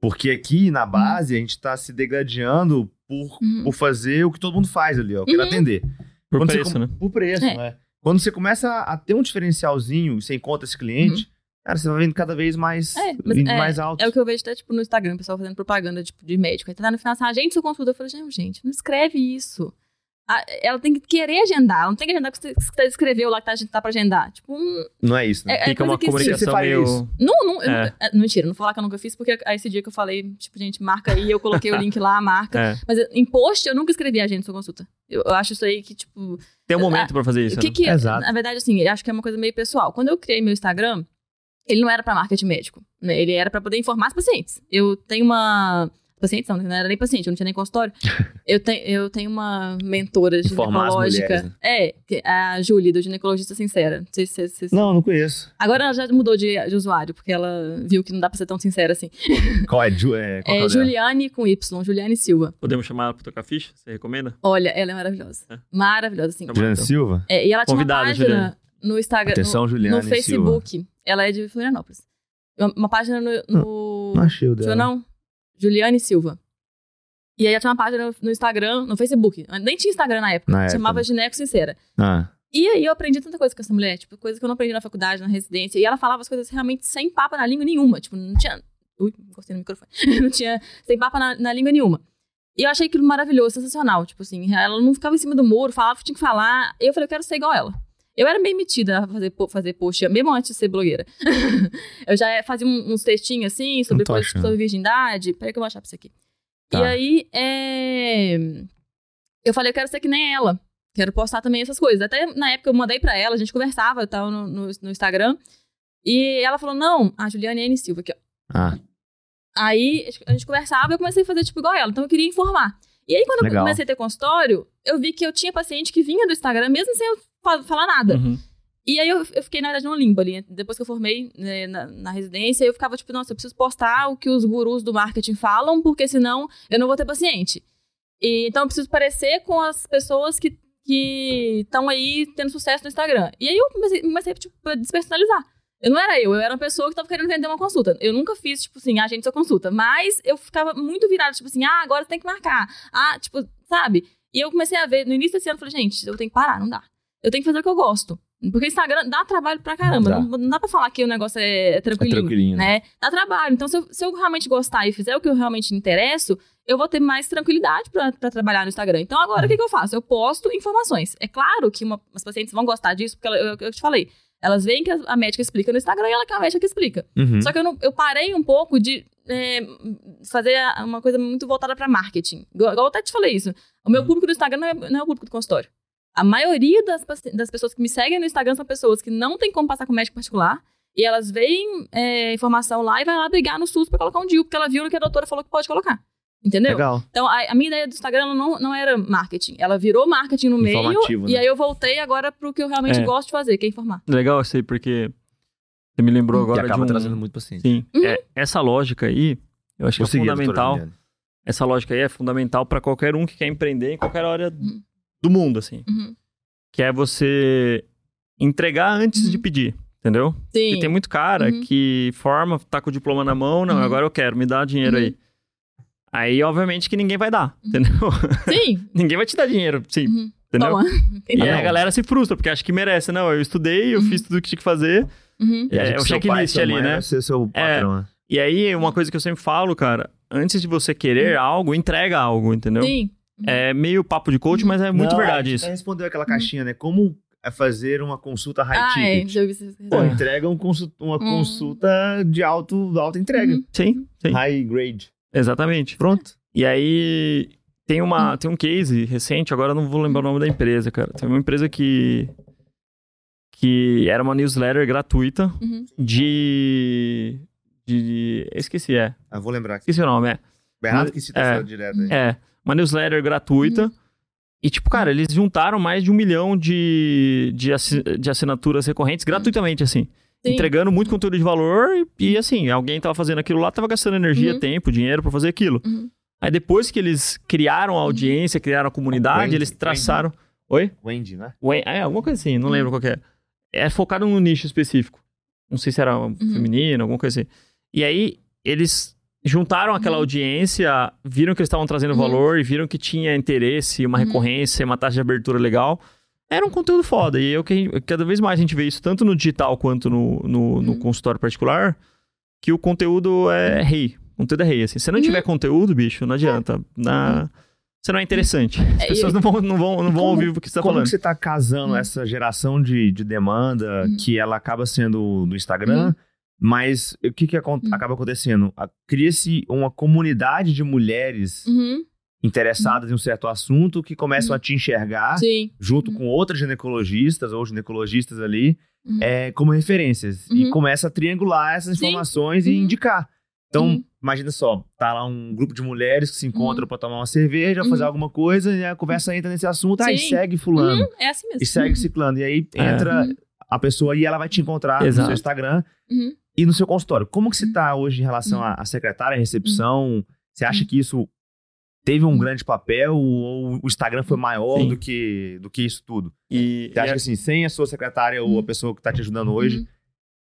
Porque aqui na base a gente tá se degradando por, Uhum. por fazer o que todo mundo faz ali, ó. Eu quero Uhum. atender. Por Quando preço, né? Por preço, É. né? Quando você começa a ter um diferencialzinho, você encontra esse cliente, cara, você vai vendo cada vez mais, É, vindo é- mais alto. É o que eu vejo até, tipo, no Instagram, o pessoal fazendo propaganda, tipo, de médico. Aí tá no final assim, agende sua consulta. Eu falei, gente, gente, não escreve isso. Ela tem que querer agendar. Ela não tem que agendar o que você escreveu lá que tá, tá pra agendar. Tipo, hum, Não é isso, né? É- Fica uma coisa que comunicação meio... isso. Não, não, eu É. nunca- é, mentira, não vou falar que eu nunca fiz, porque esse dia que eu falei, tipo, gente, marca aí, eu coloquei o *laughs* link lá, marca. É. Mas eu- em post eu nunca escrevi agenda sua consulta. Eu, eu acho isso aí que, tipo. Tem um momento pra fazer isso, o que né? que. Exato. Na verdade, assim, eu acho que é uma coisa meio pessoal. Quando eu criei meu Instagram, ele não era pra marketing médico. né? Ele era pra poder informar os pacientes. Eu tenho uma. Pacientes não, não era nem paciente, eu não tinha nem consultório. *laughs* eu, tenho, eu tenho uma mentora ginecológica. mulheres, né? É, que- a Júlia, do Ginecologista Sincera. Não sei se vocês. vocês- Não, não conheço. Agora ela já mudou de, de usuário, porque ela viu que não dá pra ser tão sincera assim. *laughs* Qual é? Ju, é, qual é É? Juliane com Y, Juliane Silva. Podemos chamar ela pra tocar ficha? Você recomenda? Olha, ela é maravilhosa. É. Maravilhosa, bom. Juliana então. Silva? É, e ela tinha uma Convidada, página Juliane. no Instagram. Atenção, no, Juliane no Facebook. Ela é de Florianópolis. Uma, uma página no. no... Não achei o dela. não? Juliane Silva. E aí ela tinha uma página no, Instagram, no Facebook. Nem tinha Instagram na época. Na época, chamava né? Gineco Sincera. Ah, E aí eu aprendi tanta coisa com essa mulher, tipo, coisa que eu não aprendi na faculdade, na residência. E ela falava as coisas realmente sem papo na língua nenhuma. Tipo, não tinha. Ui, encostei no microfone. *laughs* não tinha. Sem papo na, na língua nenhuma. E eu achei aquilo maravilhoso, sensacional. Tipo assim, ela não ficava em cima do muro, falava o que tinha que falar. E eu falei, eu quero ser igual ela. Eu era meio metida a fazer, fazer post, mesmo antes de ser blogueira. *laughs* eu já fazia um- uns textinhos assim, sobre coisas achando. sobre virgindade. Peraí que eu vou achar pra você aqui. Tá. E aí, é... eu falei, eu quero ser que nem ela. Quero postar também essas coisas. Até na época eu mandei pra ela, a gente conversava tal, no, no, no Instagram. E ela falou, não, a Juliane N. Silva aqui, ó. ah, Aí a gente conversava e eu comecei a fazer tipo igual ela. Então eu queria informar. E aí, quando eu Legal. comecei a ter consultório, eu vi que eu tinha paciente que vinha do Instagram, mesmo sem eu falar nada. Uhum. E aí eu, eu fiquei, na verdade, no limbo ali. Depois que eu formei né, na, na residência, eu ficava tipo, nossa, eu preciso postar o que os gurus do marketing falam, porque senão eu não vou ter paciente. E, então eu preciso parecer com as pessoas que estão aí tendo sucesso no Instagram. E aí eu comecei, comecei tipo, a despersonalizar. Eu não era eu, eu era uma pessoa que tava querendo vender uma consulta. Eu nunca fiz, tipo assim, a gente sua consulta. Mas eu ficava muito virada, tipo assim, ah, agora tem que marcar. Ah, tipo, sabe? E eu comecei a ver, no início desse ano, eu falei, gente, eu tenho que parar, não dá. Eu tenho que fazer o que eu gosto. Porque Instagram dá trabalho pra caramba. Dá. Não, não dá pra falar que o negócio é, é tranquilinho. É tranquilinho, né? Dá trabalho. Então, se eu, se eu realmente gostar e fizer o que eu realmente me interesso, eu vou ter mais tranquilidade pra, pra trabalhar no Instagram. Então, agora, o que, que eu faço? Eu posto informações. É claro que uma, as pacientes vão gostar disso, porque ela- eu, eu te falei. Elas veem que a, a médica explica no Instagram e ela que é a médica que explica. uhum. Só que eu, não- eu parei um pouco de é, fazer uma coisa muito voltada para marketing. Igual, igual eu até te falei isso. O meu público do Instagram não é, não é o público do consultório. A maioria das, das pessoas que me seguem no Instagram são pessoas que não têm como passar com médico particular. E elas veem é, informação lá e vai lá brigar no SUS pra colocar um DIU, porque ela viu no que a doutora falou que pode colocar. Entendeu? Legal. Então, a, a minha ideia do Instagram não, não era marketing. Ela virou marketing no meio. Informativo, E né? aí eu voltei agora pro que eu realmente É. gosto de fazer, que é informar. Legal isso aí, porque você me lembrou e agora de acaba um... trazendo muito paciente. Sim. Uhum. É, essa lógica aí, eu acho que é fundamental. Essa lógica aí é fundamental pra qualquer um que quer empreender em qualquer área Uhum. Do mundo, assim. Uhum. Que é você entregar antes Uhum. de pedir, entendeu? Sim. Porque tem muito cara Uhum. que forma, tá com o diploma na mão, não, Uhum. agora eu quero, me dá dinheiro Uhum. aí. Aí, obviamente, que ninguém vai dar, entendeu? Sim. *laughs* ninguém vai te dar dinheiro, sim, Uhum. entendeu? Toma. *laughs* E aí a galera se frustra, porque acha que merece. Não, eu estudei, eu Uhum. fiz tudo o que tinha que fazer. Uhum. É, que o checklist ali, né? ser seu patrão, né? E aí, uma coisa que eu sempre falo, cara, antes de você querer algo, entrega algo, entendeu? Uhum. Sim. É meio papo de coach, mas é muito Não, verdade a gente isso. até respondeu aquela caixinha, né? Como é fazer uma consulta high Ah, é. ticket? Isso. Pô, entrega um consu- uma Hum. consulta de alto, alta entrega. Uhum. Sim, sim. High grade. Exatamente. Pronto. E aí, tem, Hum. uma, tem um case recente, agora eu não vou lembrar o nome da empresa, cara. Tem uma empresa que. que era uma newsletter gratuita Uhum. de. de. Eu esqueci, é. Eu vou lembrar aqui. Esqueci o nome, é. Bernardo que cita É. essa direto aí. É. Uma newsletter gratuita. E, tipo, cara, eles juntaram mais de um milhão de, de, assi- de assinaturas recorrentes gratuitamente, assim. Sim. Entregando muito conteúdo de valor e, e, assim, alguém tava fazendo aquilo lá, tava gastando energia, Uhum. tempo, dinheiro pra fazer aquilo. Uhum. Aí depois que eles criaram a audiência, criaram a comunidade, Wendy, eles traçaram. Oi? Wendy, né? Ué, É, alguma coisa assim, não Uhum. lembro qual que é. É focado num nicho específico. Não sei se era um feminino, alguma coisa assim. E aí, eles juntaram aquela Uhum. audiência, viram que eles estavam trazendo Uhum. valor e viram que tinha interesse, uma Uhum. recorrência, uma taxa de abertura legal. Era um conteúdo foda. E eu, que cada vez mais a gente vê isso, tanto no digital quanto no, no, no Uhum. consultório particular, que o conteúdo é rei. O conteúdo é rei, assim. Se não Uhum. tiver conteúdo, bicho, não adianta. Na... Você não é interessante. As É, pessoas e- não vão, não vão, não vão como- ouvir o que você tá Como falando. que você tá casando Uhum. essa geração de, de demanda Uhum. que ela acaba sendo do Instagram, mas o que que Uhum. acaba acontecendo? Cria-se uma comunidade de mulheres Uhum. interessadas em um certo assunto que começam Uhum. a te enxergar Sim. junto Uhum. com outras ginecologistas ou ginecologistas ali Uhum. é, como referências e Uhum. começa a triangular essas Sim. informações e Uhum. indicar. Então, Uhum. imagina só, tá lá um grupo de mulheres que se encontram pra tomar uma cerveja, fazer Uhum. alguma coisa, e a conversa entra nesse assunto, aí Sim. segue fulano, Uhum. É assim mesmo. e segue ciclano, e aí É. entra Uhum. a pessoa e ela vai te encontrar no Exato. seu Instagram Uhum. E no seu consultório. Como que você Uhum. tá hoje em relação à à secretária, à recepção? Você acha Uhum. que isso teve um Uhum. grande papel ou o Instagram foi maior Sim. do que, do que isso tudo? E, Você acha e que assim, sem a sua secretária ou a Uhum. pessoa que tá te ajudando hoje, Uhum.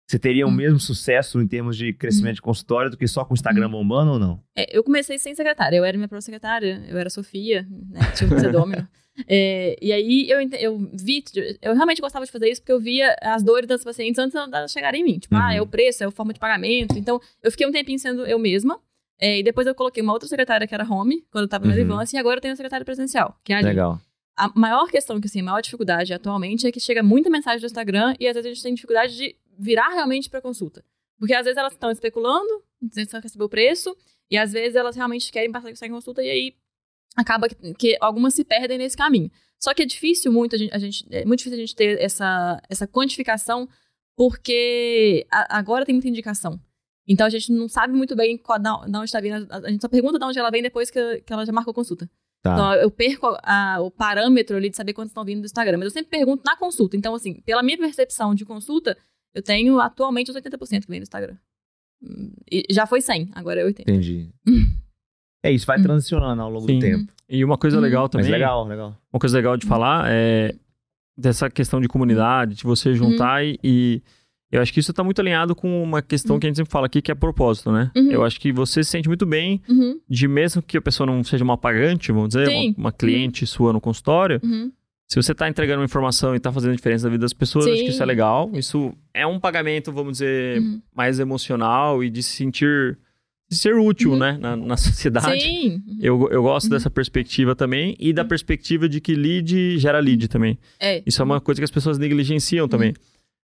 Você teria o Uhum. mesmo sucesso em termos de crescimento de consultório do que só com o Instagram bombando ou não? É, eu comecei sem secretária, eu era minha própria secretária, eu era Sofia, né, tinha um *laughs* pseudônimo. É, e aí eu, eu vi, eu realmente gostava de fazer isso porque eu via as dores das pacientes antes delas chegarem em mim. Tipo, Uhum. ah, é o preço, é a forma de pagamento. Então, eu fiquei um tempinho sendo eu mesma. é, e depois eu coloquei uma outra secretária que era home, quando eu tava na Uhum. Advance, e agora eu tenho a secretária presencial, que é a. Legal. A maior questão, que assim, a maior dificuldade atualmente é que chega muita mensagem do Instagram e às vezes a gente tem dificuldade de virar realmente pra consulta. Porque às vezes elas estão especulando, tentando receber o preço, e às vezes elas realmente querem passar em consulta e aí acaba que, que algumas se perdem nesse caminho. Só que é difícil muito a gente, a gente- é muito difícil a gente ter essa, essa quantificação porque a- agora tem muita indicação. Então a gente não sabe muito bem qual, da onde está vindo. A, a gente só pergunta de onde ela vem depois que, que ela já marcou consulta. Tá. Então, eu perco a- o parâmetro ali de saber quantos estão vindo do Instagram. Mas eu sempre pergunto na consulta. Então, assim, pela minha percepção de consulta, eu tenho atualmente os 80% que vem do Instagram. Hum, e já foi 100, agora é 80. Entendi. *laughs* É isso, vai Uhum. transicionando ao longo Sim. do tempo. e uma coisa Uhum. legal Mas também. legal, legal. Uma coisa legal de falar é dessa questão de comunidade, de você juntar e, e eu acho que isso tá muito alinhado com uma questão Uhum. que a gente sempre fala aqui, que é propósito, né? Uhum. Eu acho que você se sente muito bem Uhum, de mesmo que a pessoa não seja uma pagante, vamos dizer, uma, uma cliente sua no consultório, uhum. Se você tá entregando uma informação e tá fazendo diferença na vida das pessoas, acho que isso é legal. Isso é um pagamento, vamos dizer, Uhum. mais emocional e de se sentir de ser útil, Uhum. né, na, na *laughs* sociedade. Sim. Uhum. Eu, eu gosto dessa perspectiva também e da perspectiva de que lead gera lead também. É. Isso é uma coisa que as pessoas negligenciam também.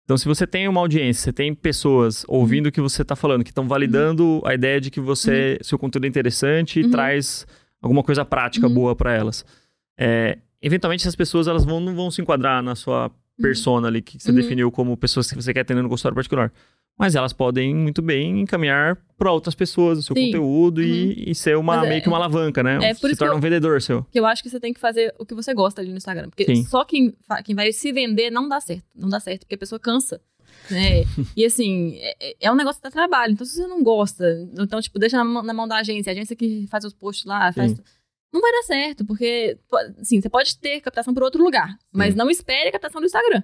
Então, se você tem uma audiência, você tem pessoas ouvindo o que você está falando, que estão validando a ideia de que você, seu conteúdo é interessante e Uhum. traz alguma coisa prática Uhum. boa para elas. É, eventualmente, essas pessoas elas vão, não vão se enquadrar na sua persona ali, que você Uhum. definiu como pessoas que você quer atender no consultório particular. Mas elas podem muito bem encaminhar para outras pessoas o seu Sim. conteúdo e, e ser uma, Mas é- meio que uma alavanca, né? é por se torna eu- um vendedor seu. que eu acho que você tem que fazer o que você gosta ali no Instagram. Porque Sim. só quem, quem vai se vender não dá certo. Não dá certo, porque a pessoa cansa. Né? *laughs* e assim, é, é um negócio que dá trabalho. Então, se você não gosta, então, tipo, deixa na, mão- na mão da agência, a agência que faz os posts lá, faz. Sim. Não vai dar certo, porque, assim, você pode ter captação por outro lugar, mas não espere a captação do Instagram.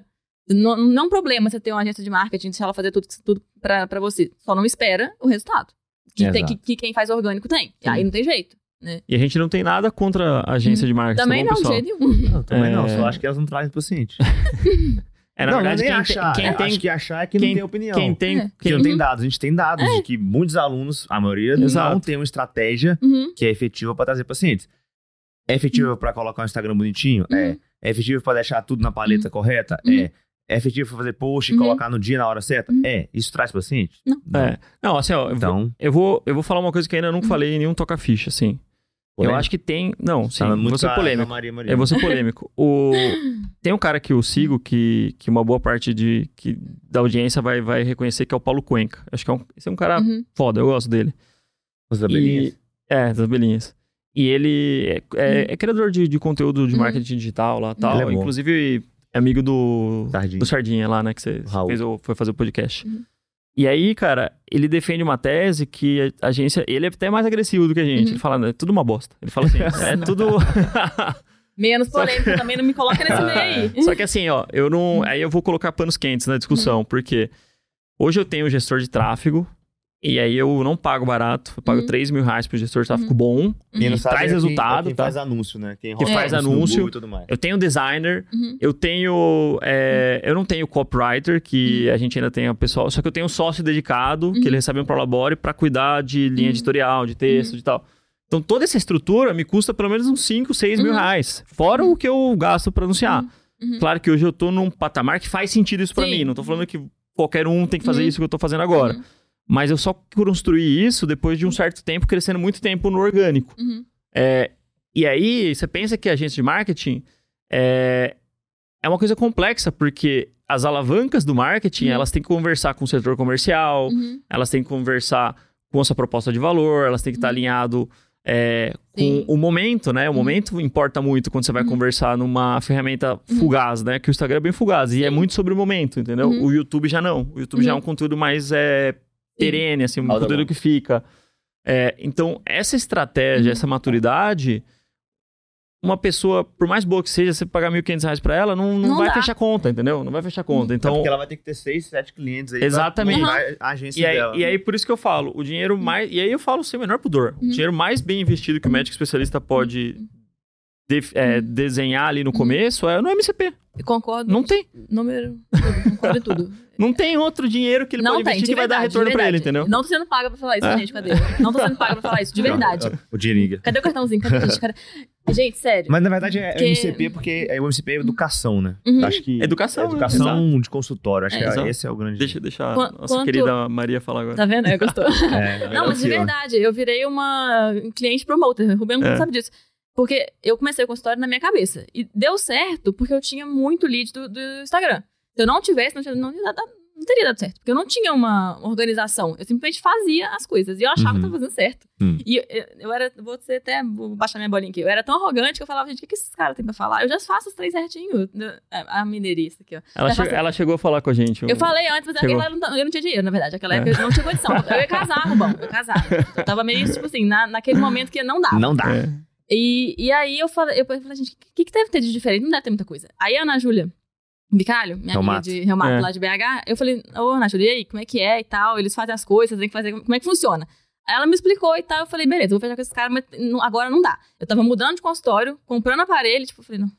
Não, não é um problema você ter uma agência de marketing, deixar ela fazer tudo, tudo pra, pra você. Só não espera o resultado. Que, tem- que, que quem faz orgânico tem. E aí não tem jeito. Né? E a gente não tem nada contra a agência de marketing. Também tá não, bom, de pessoal? jeito nenhum. Não, também não, É. só acho que elas não trazem paciente. *laughs* É, na não, verdade, não é nem quem, achar. tem, é, quem tem, Acho que achar é que quem- não tem opinião. quem tem, É. Que quem- não tem dados. A gente tem dados de que muitos alunos, a maioria, Exato. não tem uma estratégia Uhum. que é efetiva para trazer pacientes. É efetiva para colocar um Instagram bonitinho? É. Uhum. É efetivo para deixar tudo na paleta correta? Uhum. É. É efetivo para fazer post e Uhum. colocar no dia, na hora certa? Uhum. É. Isso traz paciente? Não. É. Não, assim, ó, eu, vou, Então, eu, vou, eu vou falar uma coisa que ainda Uhum. não falei em nenhum toca-ficha, assim. Eu acho que tem. Não, sim, Tá vou com a polêmico. Maria Maria. Eu vou ser polêmico. O... *laughs* Tem um cara que eu sigo que, que uma boa parte de, que, da audiência vai, vai reconhecer que é o Paulo Cuenca. Acho que é um, esse é um cara Uhum. foda, eu gosto dele. Os abelhinhas. E, é, das abelhinhas. E ele é, é- Uhum. é criador de, de conteúdo de Uhum. marketing digital lá tal. É. Inclusive, é amigo do, Sardinha. do Sardinha lá, né? Que você Raul. fez, foi fazer o podcast. Uhum. E aí, cara, ele defende uma tese que a agência. Ele é até mais agressivo do que a gente. Uhum. Ele fala, é tudo uma bosta. Ele fala assim, *laughs* é tudo. *laughs* Menos Só que- polêmico *laughs* também, não me coloca nesse meio aí. Só que assim, ó, eu não. Aí eu vou colocar panos quentes na discussão, porque hoje eu tenho um gestor de tráfego, e aí eu não pago barato, eu pago Uhum. 3 mil reais pro gestor de tráfego bom. Quem não e sabe traz é resultado, Quem, quem tá? faz anúncio, né? Quem Que roda faz no anúncio. E tudo mais. Eu tenho designer, Uhum. eu tenho. é, eu não tenho copywriter, que a gente ainda tem o pessoal. Só que eu tenho um sócio dedicado, que Uhum. ele recebe um Prolabore pra cuidar de linha Uhum. editorial, de texto, de tal. Então toda essa estrutura me custa pelo menos uns 5, 6 mil Uhum. reais. Fora o que eu gasto pra anunciar. Uhum. Claro que hoje eu tô num patamar que faz sentido isso pra Sim. mim. Não tô falando que qualquer um tem que fazer Uhum. isso que eu tô fazendo agora. Mas eu só construí isso depois de um certo tempo, crescendo muito tempo no orgânico. Uhum. É, e aí, você pensa que a agência de marketing é, é uma coisa complexa, porque as alavancas do marketing, Uhum. elas têm que conversar com o setor comercial, Uhum. elas têm que conversar com a sua proposta de valor, elas têm que estar Uhum. alinhado é, com Sim. o momento, né? O Uhum. momento importa muito quando você vai Uhum. conversar numa ferramenta fugaz, né? Que o Instagram é bem fugaz e é Sim. muito sobre o momento, entendeu? O YouTube já não. O YouTube já é um conteúdo mais é, perene, assim, um conteúdo bom. que fica. É, então, essa estratégia, Uhum. essa maturidade, uma pessoa, por mais boa que seja, você pagar 1.500 reais pra ela, não, não, Não vai dá. fechar conta, entendeu? Não vai fechar conta. É Então, porque ela vai ter que ter seis, sete clientes aí. Exatamente. A agência e aí, dela. e aí, por isso que eu falo, o dinheiro mais. E aí eu falo sem o menor pudor. O Uhum. dinheiro mais bem investido que o médico especialista pode def- é, desenhar ali no começo é no MCP. Eu concordo. Não tem. Número. Concordo em tudo. *laughs* Não tem outro dinheiro que ele não pode tem, investir que vai dar verdade, retorno pra ele, verdade. entendeu? Não tô sendo paga pra falar isso, É? gente, cadê? Não tô sendo paga pra falar isso, de *laughs* verdade. O dinheirinho. Cadê o cartãozinho? Cadê, gente? Cadê? Gente, sério. Mas na verdade é Porque- MCP porque é o MCP é educação, né? Uhum. Acho que Educação, é né? educação de consultório. Acho É, que exato. esse é o grande. Deixa, deixa a Quan- nossa quanto- querida Maria falar agora. Tá vendo? É, gostou. *laughs* É, Não, mas de verdade, eu virei uma cliente promoter. O Rubem É. sabe disso. Porque eu comecei o consultório na minha cabeça. E deu certo porque eu tinha muito lead do, do Instagram. Se eu não tivesse, não, não, não teria dado certo. Porque eu não tinha uma organização. Eu simplesmente fazia as coisas. E eu achava Uhum. que tava fazendo certo. Hum. E eu, eu- era, vou ser até, vou baixar minha bolinha aqui. Eu era tão arrogante que eu falava, gente, o que, que esses caras têm pra falar? Eu já faço os três certinho. A mineirista aqui, ó. Ela, che- faço- ela chegou a falar com a gente. Eu falei antes, mas Chegou. aquela não, eu não tinha dinheiro, na verdade. Aquela É. época eu não tinha condição. Eu ia casar, Rubão. Eu ia casar. Eu tava meio, tipo assim, na, naquele momento que não dava. Não dá. É. E, e aí eu falei, eu falei, gente, o que, que deve ter de diferente? Não deve ter muita coisa. Aí a Ana Júlia Bicalho, minha amiga Reumato. de Reumato É. lá de BH, eu falei, ô Júlia, e aí, como é que é e tal? Eles fazem as coisas, tem que fazer, como é que funciona? Aí ela me explicou e tal, eu falei, beleza, vou fechar com esses caras, mas não- agora não dá. Eu tava mudando de consultório, comprando aparelho, tipo, eu falei, não.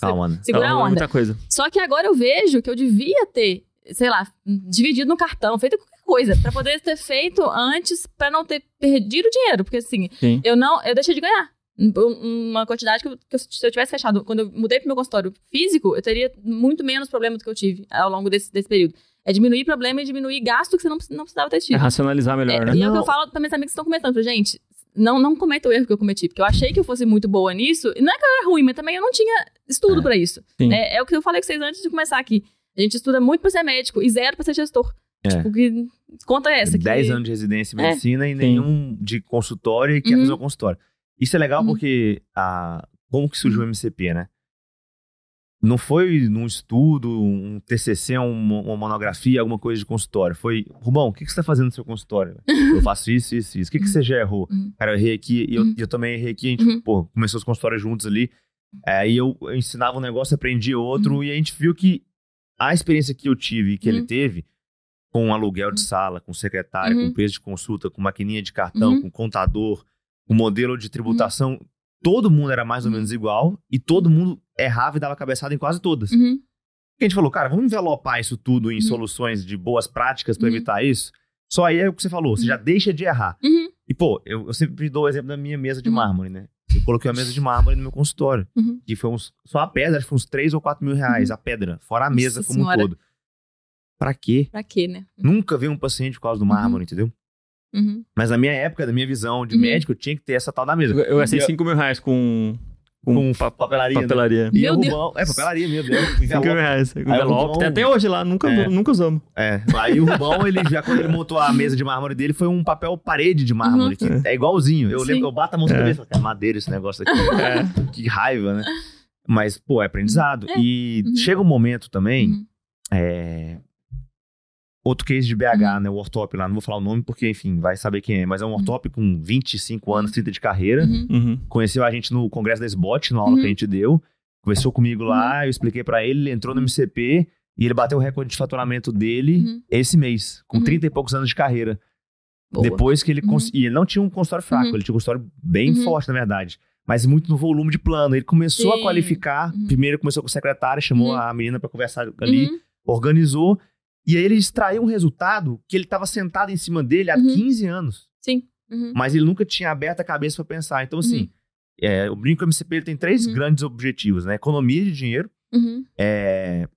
Calma, né? Segura Ela a falou onda. muita coisa. Só que agora eu vejo que eu devia ter, sei lá, dividido no cartão, feito qualquer coisa, pra poder ter feito antes, pra não ter perdido dinheiro, porque assim, Sim. eu não, eu deixei de ganhar. Um- Uma quantidade que, eu, que eu- se eu tivesse fechado, quando eu mudei pro meu consultório físico, eu teria muito menos problema do que eu tive ao longo desse, desse período. É diminuir problema e diminuir gasto que você não, não precisava ter É tido. racionalizar melhor, É, né? e é o que eu falo pra meus amigos que estão começando. Falei, gente, não, não cometa o erro que eu cometi. Porque eu achei que eu fosse muito boa nisso. E não é que eu era ruim, mas também eu não tinha estudo É. pra isso. Sim. É, é o que eu falei com vocês antes de começar aqui. A gente estuda muito pra ser médico e zero pra ser gestor. É. Tipo, que conta é essa? Que... 10 anos de residência em É. medicina e nenhum de consultório e quer Uhum. fazer um consultório. Isso é legal Uhum. porque a, como que surgiu o MCP, né? Não foi num estudo, um TCC, uma, uma monografia, alguma coisa de consultório. Foi, Rubão, o que, que você tá fazendo no seu consultório? eu *laughs* faço isso, isso, isso. O que, que você já errou? Uhum. Cara, eu errei aqui e eu, Uhum. eu também errei aqui. A gente, Uhum. pô, começou os consultórios juntos ali. É, e eu, eu ensinava um negócio, aprendia outro. Uhum. E a gente viu que a experiência que eu tive e que ele Uhum. teve, com aluguel de sala, com secretária, Uhum. com preço de consulta, com maquininha de cartão, Uhum. com contador, com modelo de tributação, todo mundo era mais ou Uhum. menos igual e todo mundo errava e dava cabeçada em quase todas. Uhum. E a gente falou, cara, vamos envelopar isso tudo em Uhum. soluções de boas práticas para Uhum. evitar isso. Só aí é o que você falou, você já deixa de errar. Uhum. E, pô, eu, eu sempre dou o exemplo da minha mesa de Uhum. mármore, né? Eu coloquei uma mesa de mármore no meu consultório. Uhum. Que foi uns. Só a pedra, acho que foi uns 3 ou 4 mil reais, a pedra, fora a Nossa mesa como Senhora. um todo. Pra quê? Pra quê, né? Nunca veio um paciente por causa do mármore, entendeu? Uhum. Mas na minha época, na minha visão de Uhum. médico, eu tinha que ter essa tal da mesa. Eu, eu gastei E- 5 mil reais com, com, com pa- papelaria. né? papelaria. E Meu o Deus. Rubão, é papelaria mesmo, é, 5 mil reais. Envelope. Rubão- até hoje lá, nunca, É. nunca usamos. É, aí o Rubão, ele já quando ele montou a mesa de mármore dele, foi um papel parede de mármore, que é igualzinho. Eu Sim. lembro que eu bato a mão na É. cabeça e madeira esse negócio aqui. É. que raiva, né? Mas, pô, é aprendizado. E Uhum. chega um momento também, Uhum. é, outro case de BH, né, o ortop lá, não vou falar o nome porque, enfim, vai saber quem é, mas é um ortop com 25 anos, 30 de carreira, Uhum. Uhum. conheceu a gente no congresso da SBOT, na aula Uhum. que a gente deu, conversou comigo lá, eu expliquei pra ele, ele entrou no MCP e ele bateu o recorde de faturamento dele Uhum. esse mês, com Uhum. 30 e poucos anos de carreira. Boa. Depois que ele Uhum. cons... E ele não tinha um consultório fraco, Uhum. ele tinha um consultório bem Uhum. forte, na verdade. Mas muito no volume de plano. Ele começou a Sim. qualificar. Uhum. Primeiro começou com a secretária, chamou Uhum. a menina pra conversar ali, Uhum. organizou. E aí ele extraiu um resultado que ele estava sentado em cima dele há Uhum. 15 anos. Sim. Uhum. Mas ele nunca tinha aberto a cabeça pra pensar. Então, assim, é, o Brinco MCP tem três Uhum. grandes objetivos, né? Economia de dinheiro, Uhum. é,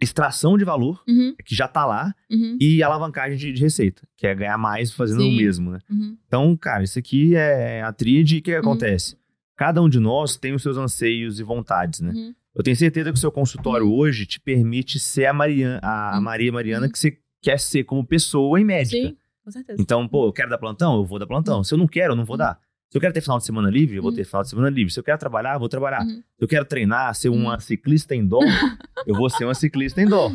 extração de valor, Uhum. que já tá lá, Uhum. e alavancagem de, de receita, que é ganhar mais fazendo o Sim. mesmo, né? Uhum. Então, cara, isso aqui é a tríade. E o que, Uhum. acontece? Cada um de nós tem os seus anseios e vontades, né? Uhum. Eu tenho certeza que o seu consultório hoje te permite ser a, Maria, a, Uhum. Maria Mariana Uhum. que você quer ser como pessoa e médica. Sim, com certeza. Então, pô, eu quero dar plantão? Eu vou dar plantão. Se eu não quero, eu não vou dar. Se eu quero ter final de semana livre, eu vou Uhum. ter final de semana livre. Se eu quero trabalhar, eu vou trabalhar. Uhum. Se eu quero treinar, ser uma Uhum. ciclista em dó, *laughs* eu vou ser uma ciclista em dó.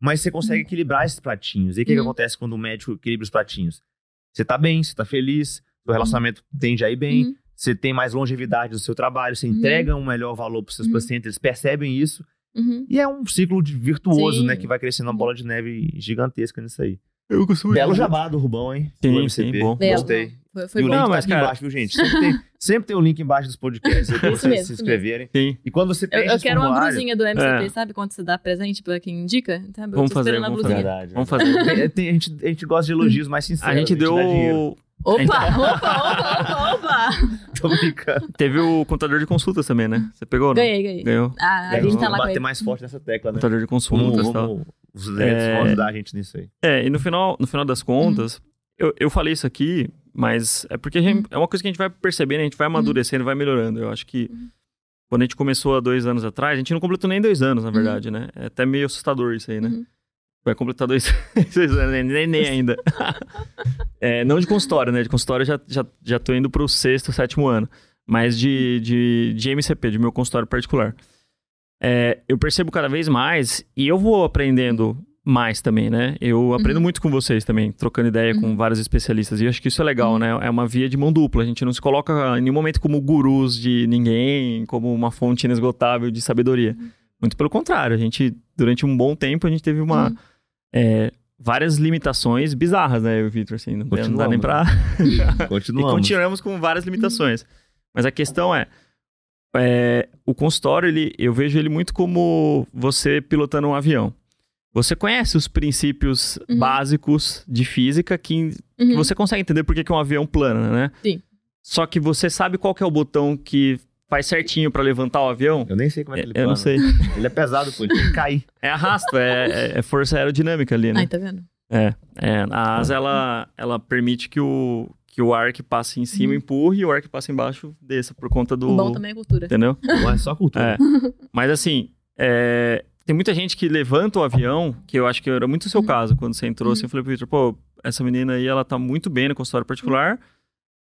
Mas você consegue equilibrar esses pratinhos. E o que, que Uhum. acontece quando o médico equilibra os pratinhos? Você tá bem, você tá feliz, seu relacionamento tende a ir bem, Uhum. Você tem mais longevidade no seu trabalho, você Uhum. entrega um melhor valor para seus Uhum. pacientes, eles percebem isso. Uhum. E é um ciclo de virtuoso, Sim. né? Que vai crescendo uma Uhum. bola de neve gigantesca nisso aí. Eu costumo Belo jabá do Rubão, hein? Sim, Do sim, MCP. bom. Belo. Gostei. Foi, foi e o bom. link Não, tá mas, aqui cara- embaixo, viu, gente? Sempre tem, *laughs* sempre tem o link embaixo dos podcasts aí pra Isso vocês mesmo, se inscreverem. Sim. E quando você Eu, preenche eu esse quero uma blusinha do MCP, É. sabe? Quando você dá presente pra quem indica. Eu Vamos fazer, a vamos blusinha. Verdade. Vamos fazer. Tem- tem- a, gente, a gente gosta de elogios mais sinceros. A gente deu. dá dinheiro. Opa, Então- opa, opa, opa, opa. *laughs* Tô brincando. Teve o contador de consultas também, né? Você pegou? não? Ganhei, ganhei. Ganhou. Ah, a É, gente tá lá com bater ele. mais forte nessa tecla, né? Contador de consultas e tal. vamos, os É. vão ajudar a gente nisso aí. É, e no final, no final das contas, eu, eu falei isso aqui, mas é porque a gente- é uma coisa que a gente vai percebendo, a gente vai amadurecendo, vai melhorando. Eu acho que Uhum. quando a gente começou há dois anos atrás, a gente não completou nem dois anos, na verdade, né? É até meio assustador isso aí, né? Uhum. Vai completar dois, *laughs* dois anos, nem, nem, nem ainda. *laughs* É, não de consultório, né? De consultório já, já, já tô indo pro sexto, sétimo ano. Mas de, de, de MCP, de meu consultório particular. É, eu percebo cada vez mais, e eu vou aprendendo mais também, né? Eu aprendo Uhum. muito com vocês também, trocando ideia com Uhum. vários especialistas. E eu acho que isso é legal, Uhum. né? É uma via de mão dupla. A gente não se coloca em nenhum momento como gurus de ninguém, como uma fonte inesgotável de sabedoria. Muito pelo contrário, a gente, durante um bom tempo, a gente teve uma. Uhum. é, várias limitações bizarras, né, eu e o Victor? Assim, não, não dá nem pra. *laughs* e Continuamos. continuamos com várias limitações. Mas a questão é, é, o consultório, ele, eu vejo ele muito como você pilotando um avião. Você conhece os princípios Uhum. básicos de física que, que Uhum. você consegue entender por que, que um avião plana, né? Sim. Só que você sabe qual que é o botão que faz certinho pra levantar o avião? Eu nem sei como é que ele eu não sei. Ele é pesado, pô. Ele tem que cair. *laughs* É arrasto, é, é- é força aerodinâmica ali, né? Ai, tá vendo? É, é, a asa ela, ela permite que o, que o ar que passe em cima empurre e o ar que passa embaixo desça por conta do. Uhum. Bom também é cultura. Entendeu? Não é só cultura. É. Mas assim, é, tem muita gente que levanta o avião, que eu acho que era muito o seu Uhum. caso, quando você entrou assim, Uhum. eu falei pro Victor, pô, essa menina aí, ela tá muito bem no consultório particular,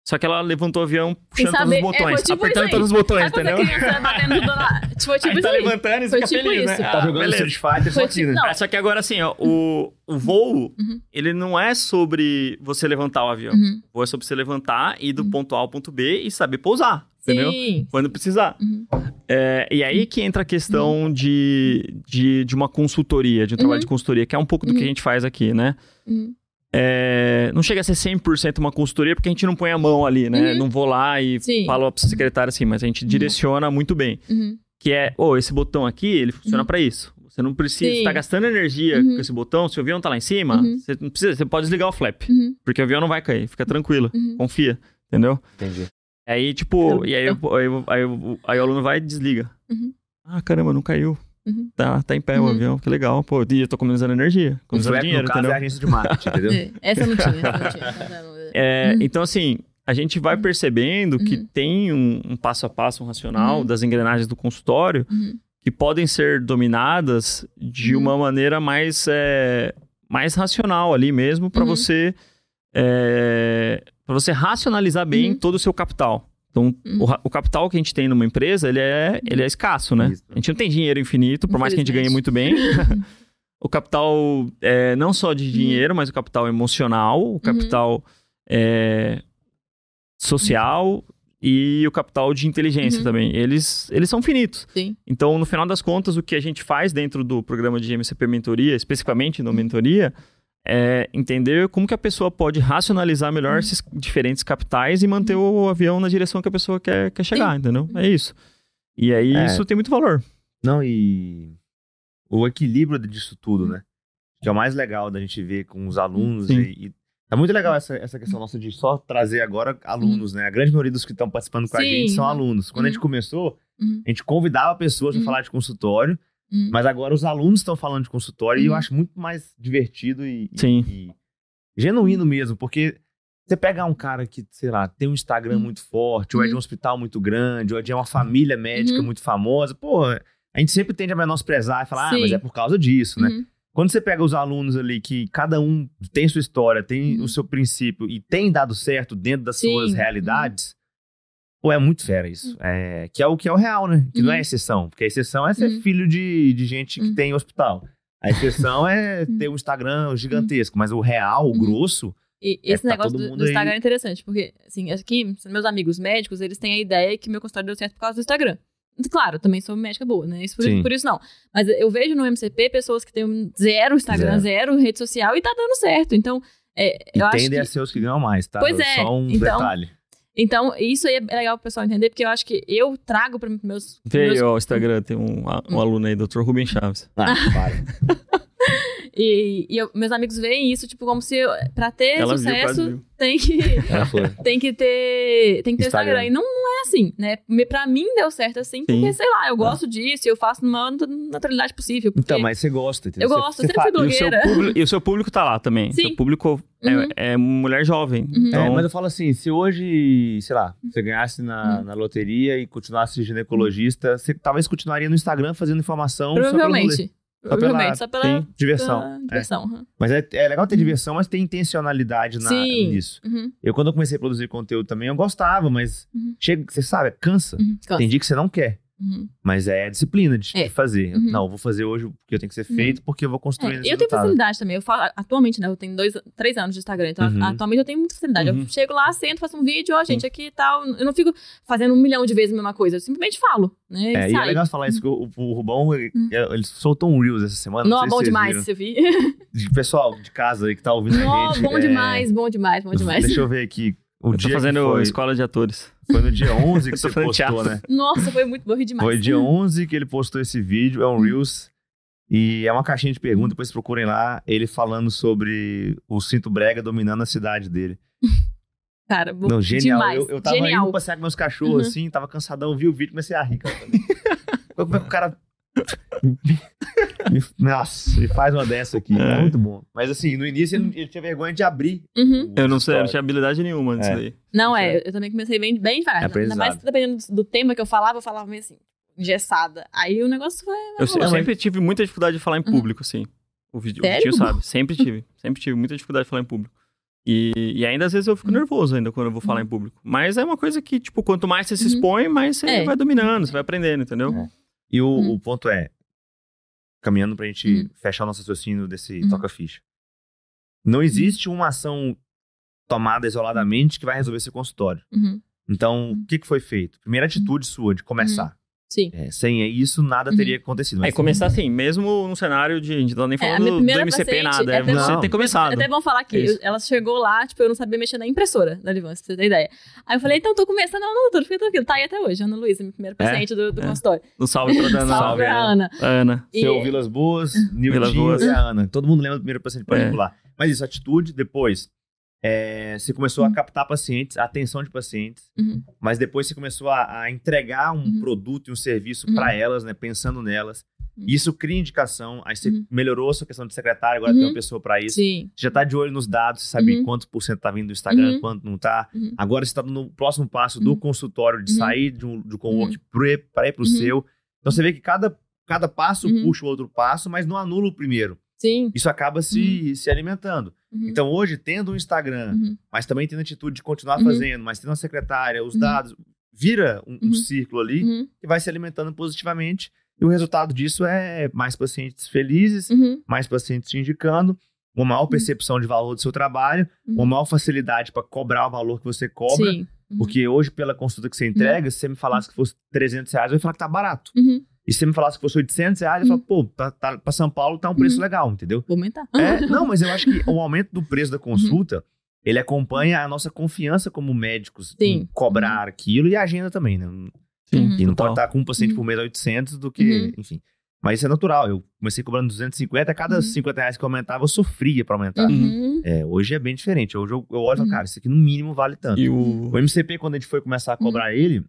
só que ela levantou o avião puxando todos os é, botões, foi tipo apertando todos os botões, Sabe entendeu? criança batendo lá? *laughs* Tipo, tipo Aí tá aí. levantando e Foi fica tipo feliz, isso. né? Tá Ah, jogando beleza. Street Fighter só Foi aqui, tipo- né? É, só que agora assim, ó, o, o voo, Uhum. ele não é sobre você levantar o avião. Uhum. O voo é sobre você levantar, ir do Uhum. ponto A ao ponto B e saber pousar, entendeu? Sim. Quando precisar. Uhum. É, e aí que entra a questão de, de, de uma consultoria, de um trabalho Uhum. de consultoria, que é um pouco do que a Uhum. gente faz aqui, né? Uhum. É, não chega a ser 100% uma consultoria, porque a gente não põe a mão ali, né? Uhum. Não vou lá e Sim. falo pra secretária assim, mas a gente direciona muito bem. Uhum. Que é, ô, esse botão aqui, ele funciona Uhum. pra isso. Você não precisa, você tá gastando energia Uhum. com esse botão, se o avião tá lá em cima, Uhum. você não precisa, você pode desligar o flap, Uhum. porque o avião não vai cair, fica tranquilo, Uhum. confia, entendeu? Entendi. Aí, tipo, Eu- e aí, eu- aí, aí, aí, aí o aluno vai e desliga. Uhum. Ah, caramba, não caiu. Uhum. Tá, tá em pé o Uhum. avião, que legal. Pô, e eu tô economizando energia, O economizando flap, dinheiro, no caso, entendeu? é a agência de marketing, entendeu? *laughs* É, Essa não tinha. Essa não tinha. É, Uhum. Então, assim, a gente vai percebendo que Uhum. tem um, um passo a passo, um racional Uhum. das engrenagens do consultório Uhum. que podem ser dominadas de Uhum. uma maneira mais, é, mais racional ali mesmo para Uhum. você para você racionalizar bem Uhum. todo o seu capital. Então, Uhum. o, o capital que a gente tem numa empresa, ele é, ele é escasso, né? Isso. A gente não tem dinheiro infinito, por mais que a gente ganhe muito bem. *laughs* o capital, é, não só Uhum. de dinheiro, mas o capital emocional, o capital é, social e o capital de inteligência Uhum. também. Eles, eles são finitos. Sim. Então, no final das contas, o que a gente faz dentro do programa de MCP Mentoria, especificamente no Mentoria, é entender como que a pessoa pode racionalizar melhor Uhum. esses diferentes capitais e manter o avião na direção que a pessoa quer, quer chegar, entendeu? É isso. E aí, É. isso tem muito valor. Não, e o equilíbrio disso tudo, né? Que é o mais legal da gente ver com os alunos. Sim. E, e tá muito legal essa, essa questão nossa de só trazer agora alunos, né? A grande maioria dos que estão participando com a Sim. gente são alunos. Quando a gente Uhum. começou, Uhum. a gente convidava pessoas para Uhum. falar de consultório, Uhum. mas agora os alunos estão falando de consultório e eu Uhum. acho muito mais divertido e, e- e genuíno mesmo, porque você pegar um cara que, sei lá, tem um Instagram Uhum. muito forte, ou é de um Uhum. hospital muito grande, ou é de uma família médica Uhum. muito famosa, pô, a gente sempre tende a menosprezar e falar, ah, Sim. mas é por causa disso, né? Uhum. Quando você pega os alunos ali que cada um tem sua história, tem Uhum. o seu princípio e tem dado certo dentro das Sim. suas Uhum. realidades, pô, é muito fera isso. É, que é o que é o real, né? Que não é Uhum. exceção. Porque a exceção é ser Uhum. filho de, de gente que Uhum. tem hospital. A exceção é *laughs* Uhum. ter um Instagram gigantesco, mas o real, o Uhum. grosso, E É, esse tá negócio do, do Instagram aí- é interessante, porque, assim, aqui, meus amigos médicos, eles têm a ideia que meu consultório deu certo por causa do Instagram. Claro, também sou médica boa, né? Isso por, Sim. por isso não. Mas eu vejo no MCP pessoas que têm zero Instagram, zero, rede social e tá dando certo. Então, é, e eu acho tendem que... a ser os que ganham mais, tá? Pois é, Só um então- detalhe. Então, isso aí é legal pro pessoal entender, porque eu acho que eu trago para meus... Aí, meus ó, o Instagram, tem um, um aluno aí, Dr. Rubem Chaves. Ah, *laughs* para. E e eu- meus amigos veem isso, tipo, como se pra ter Ela sucesso, viu. tem que... *laughs* Tem que ter, tem que ter Instagram. Instagram. E não, não é assim, né? Pra mim deu certo assim, porque, Sim. sei lá, eu gosto disso e eu faço numa naturalidade possível. Porque Então, mas você gosta, entendeu? Eu Você- gosto, você eu sempre fui fa- E o, seu Blogueira. público, e o seu público tá lá também. Sim. Seu público é- Uhum. é, mulher jovem. Uhum. Então, É, mas eu falo assim, se hoje, sei lá, você ganhasse na, Hum. na loteria e continuasse ginecologista, você talvez continuaria no Instagram fazendo informação provavelmente. Só pela- só pela, Sim. Diversão. pela É. diversão. uhum. Mas é, é legal ter diversão, mas tem intencionalidade na, Sim. nisso. Uhum, Eu, quando eu comecei a produzir conteúdo também, eu gostava, mas Uhum. chega, você sabe, cansa. uhum. Cansa. Tem dia que você não quer, Uhum. mas é disciplina de, É. fazer. Uhum. Não, eu vou fazer hoje porque eu tenho que ser Uhum. feito, porque eu vou construir É, eu tenho facilidade também. Eu falo, atualmente, né? Eu tenho dois, três anos de Instagram. Então, Uhum. atualmente eu tenho muita facilidade. Uhum. Eu chego lá, sento, faço um vídeo, ó, gente, aqui e tal. Eu não fico fazendo um milhão de vezes a mesma coisa. Eu simplesmente falo, né? É, e é sai. legal você falar isso, que o, o Rubão, ele, Uhum. ele soltou um Reels essa semana. Não, se bom demais, você viu? De pessoal de casa aí que tá ouvindo a Não, gente. bom é, demais, bom demais, bom demais. Deixa eu ver aqui. O eu tô dia que fazendo foi, escola de atores. foi no dia *laughs* 11 que tô você postou, teatro. né? Nossa, foi muito bom, demais. Foi dia 11 que ele postou esse vídeo, é um Reels. E é uma caixinha de perguntas, depois procurem lá, ele falando sobre o cinto brega dominando a cidade dele. *laughs* Cara, bom, Não, genial. demais. Eu, eu tava genial. indo passear com meus cachorros, Uhum. assim, tava cansadão, vi o vídeo, comecei a rir, cara. *laughs* Como é que o cara... *laughs* Nossa, ele faz uma dessa aqui. É. É. muito bom. Mas assim, no início ele, ele tinha vergonha de abrir. Uhum. Eu não sei, eu não tinha habilidade nenhuma nisso É. daí. Não, é, eu também comecei bem, bem devagar. É Ainda mais dependendo do, tema que eu falava, eu falava meio assim, engessada. Aí o negócio foi. Eu, eu sempre tive muita dificuldade de falar em Uhum. público, assim. O vídeo, o tio sabe. *laughs* Sempre tive. Sempre tive muita dificuldade de falar em público. E, e ainda às vezes eu fico Uhum. nervoso ainda quando eu vou falar em público. Mas é uma coisa que, tipo, quanto mais você se Uhum. expõe, mais você É. vai dominando, você vai aprendendo, entendeu? É. E o, Uhum. o ponto é, caminhando pra gente Uhum. fechar o nosso raciocínio desse Uhum. toca-ficha. Não existe uma ação tomada isoladamente que vai resolver esse consultório. Uhum. Então, o que, que foi feito? Primeira atitude sua de começar. Sim. É, sem isso, nada Uhum. teria acontecido. Mas começar assim, mesmo num cenário de. A gente não tá nem É, falando minha do MCP nada. é É você bom- ter começado. É até bom falar que É ela chegou lá, tipo, eu não sabia mexer na impressora da Livância, pra você ter ideia. Aí eu falei, então tô começando, não, não, doutor, fica tranquilo. Tá aí até hoje, Ana Luísa, minha primeira É? paciente do, do É. consultório. Um salve pra Dana. Salve pra Ana. Ana. E- seu Vilas Boas, Vilas Nilton Boas. e a Ana. Todo mundo lembra do primeiro paciente É. particular. Mas isso, atitude, depois. É, você começou a Uhum. captar pacientes, a atenção de pacientes, Uhum. mas depois você começou a, a entregar um Uhum. produto e um serviço Uhum. pra elas, né? Pensando nelas. Isso cria indicação. Aí você Uhum. melhorou a sua questão de secretário, agora tem Uhum. uma pessoa pra isso. Sim. Você já tá de olho nos dados, você sabe Uhum. quanto por cento tá vindo do Instagram, Uhum. quanto não tá. Uhum. Agora você tá no próximo passo do Uhum. consultório, de Uhum. sair de um, do cowork pra ir pro Uhum. seu. Então você vê que cada, cada passo Uhum. puxa o outro passo, mas não anula o primeiro. Sim. Isso acaba se, se alimentando. Uhum. Então hoje, tendo um Instagram, Uhum. mas também tendo a atitude de continuar Uhum. fazendo, mas tendo uma secretária, os Uhum. dados, vira um, um Uhum. círculo ali Uhum. que vai se alimentando positivamente. E o resultado disso é mais pacientes felizes, Uhum. mais pacientes te indicando, uma maior percepção de valor do seu trabalho, Uhum. uma maior facilidade para cobrar o valor que você cobra. Sim. Uhum. Porque hoje, pela consulta que você entrega, se você me falasse que fosse 300 reais, eu ia falar que tá barato. Uhum. E se você me falasse que fosse 800 reais, eu ia falar, pô, tá, tá, pra São Paulo tá um preço Uhum. legal, entendeu? Vou aumentar. É, *laughs* não, mas eu acho que o aumento do preço da consulta, Uhum. ele acompanha a nossa confiança como médicos Sim. em cobrar aquilo e a agenda também, né? Sim, Uhum. E não pode estar com um paciente Uhum. por mês a 800 do que, Uhum. enfim. Mas isso é natural. Eu comecei cobrando 250, a cada Uhum. 50 reais que eu aumentava, eu sofria pra aumentar. Uhum. É, hoje é bem diferente. Hoje eu, eu olho e falo, Uhum. cara, isso aqui no mínimo vale tanto. E o... O MCP, quando a gente foi começar a cobrar ele,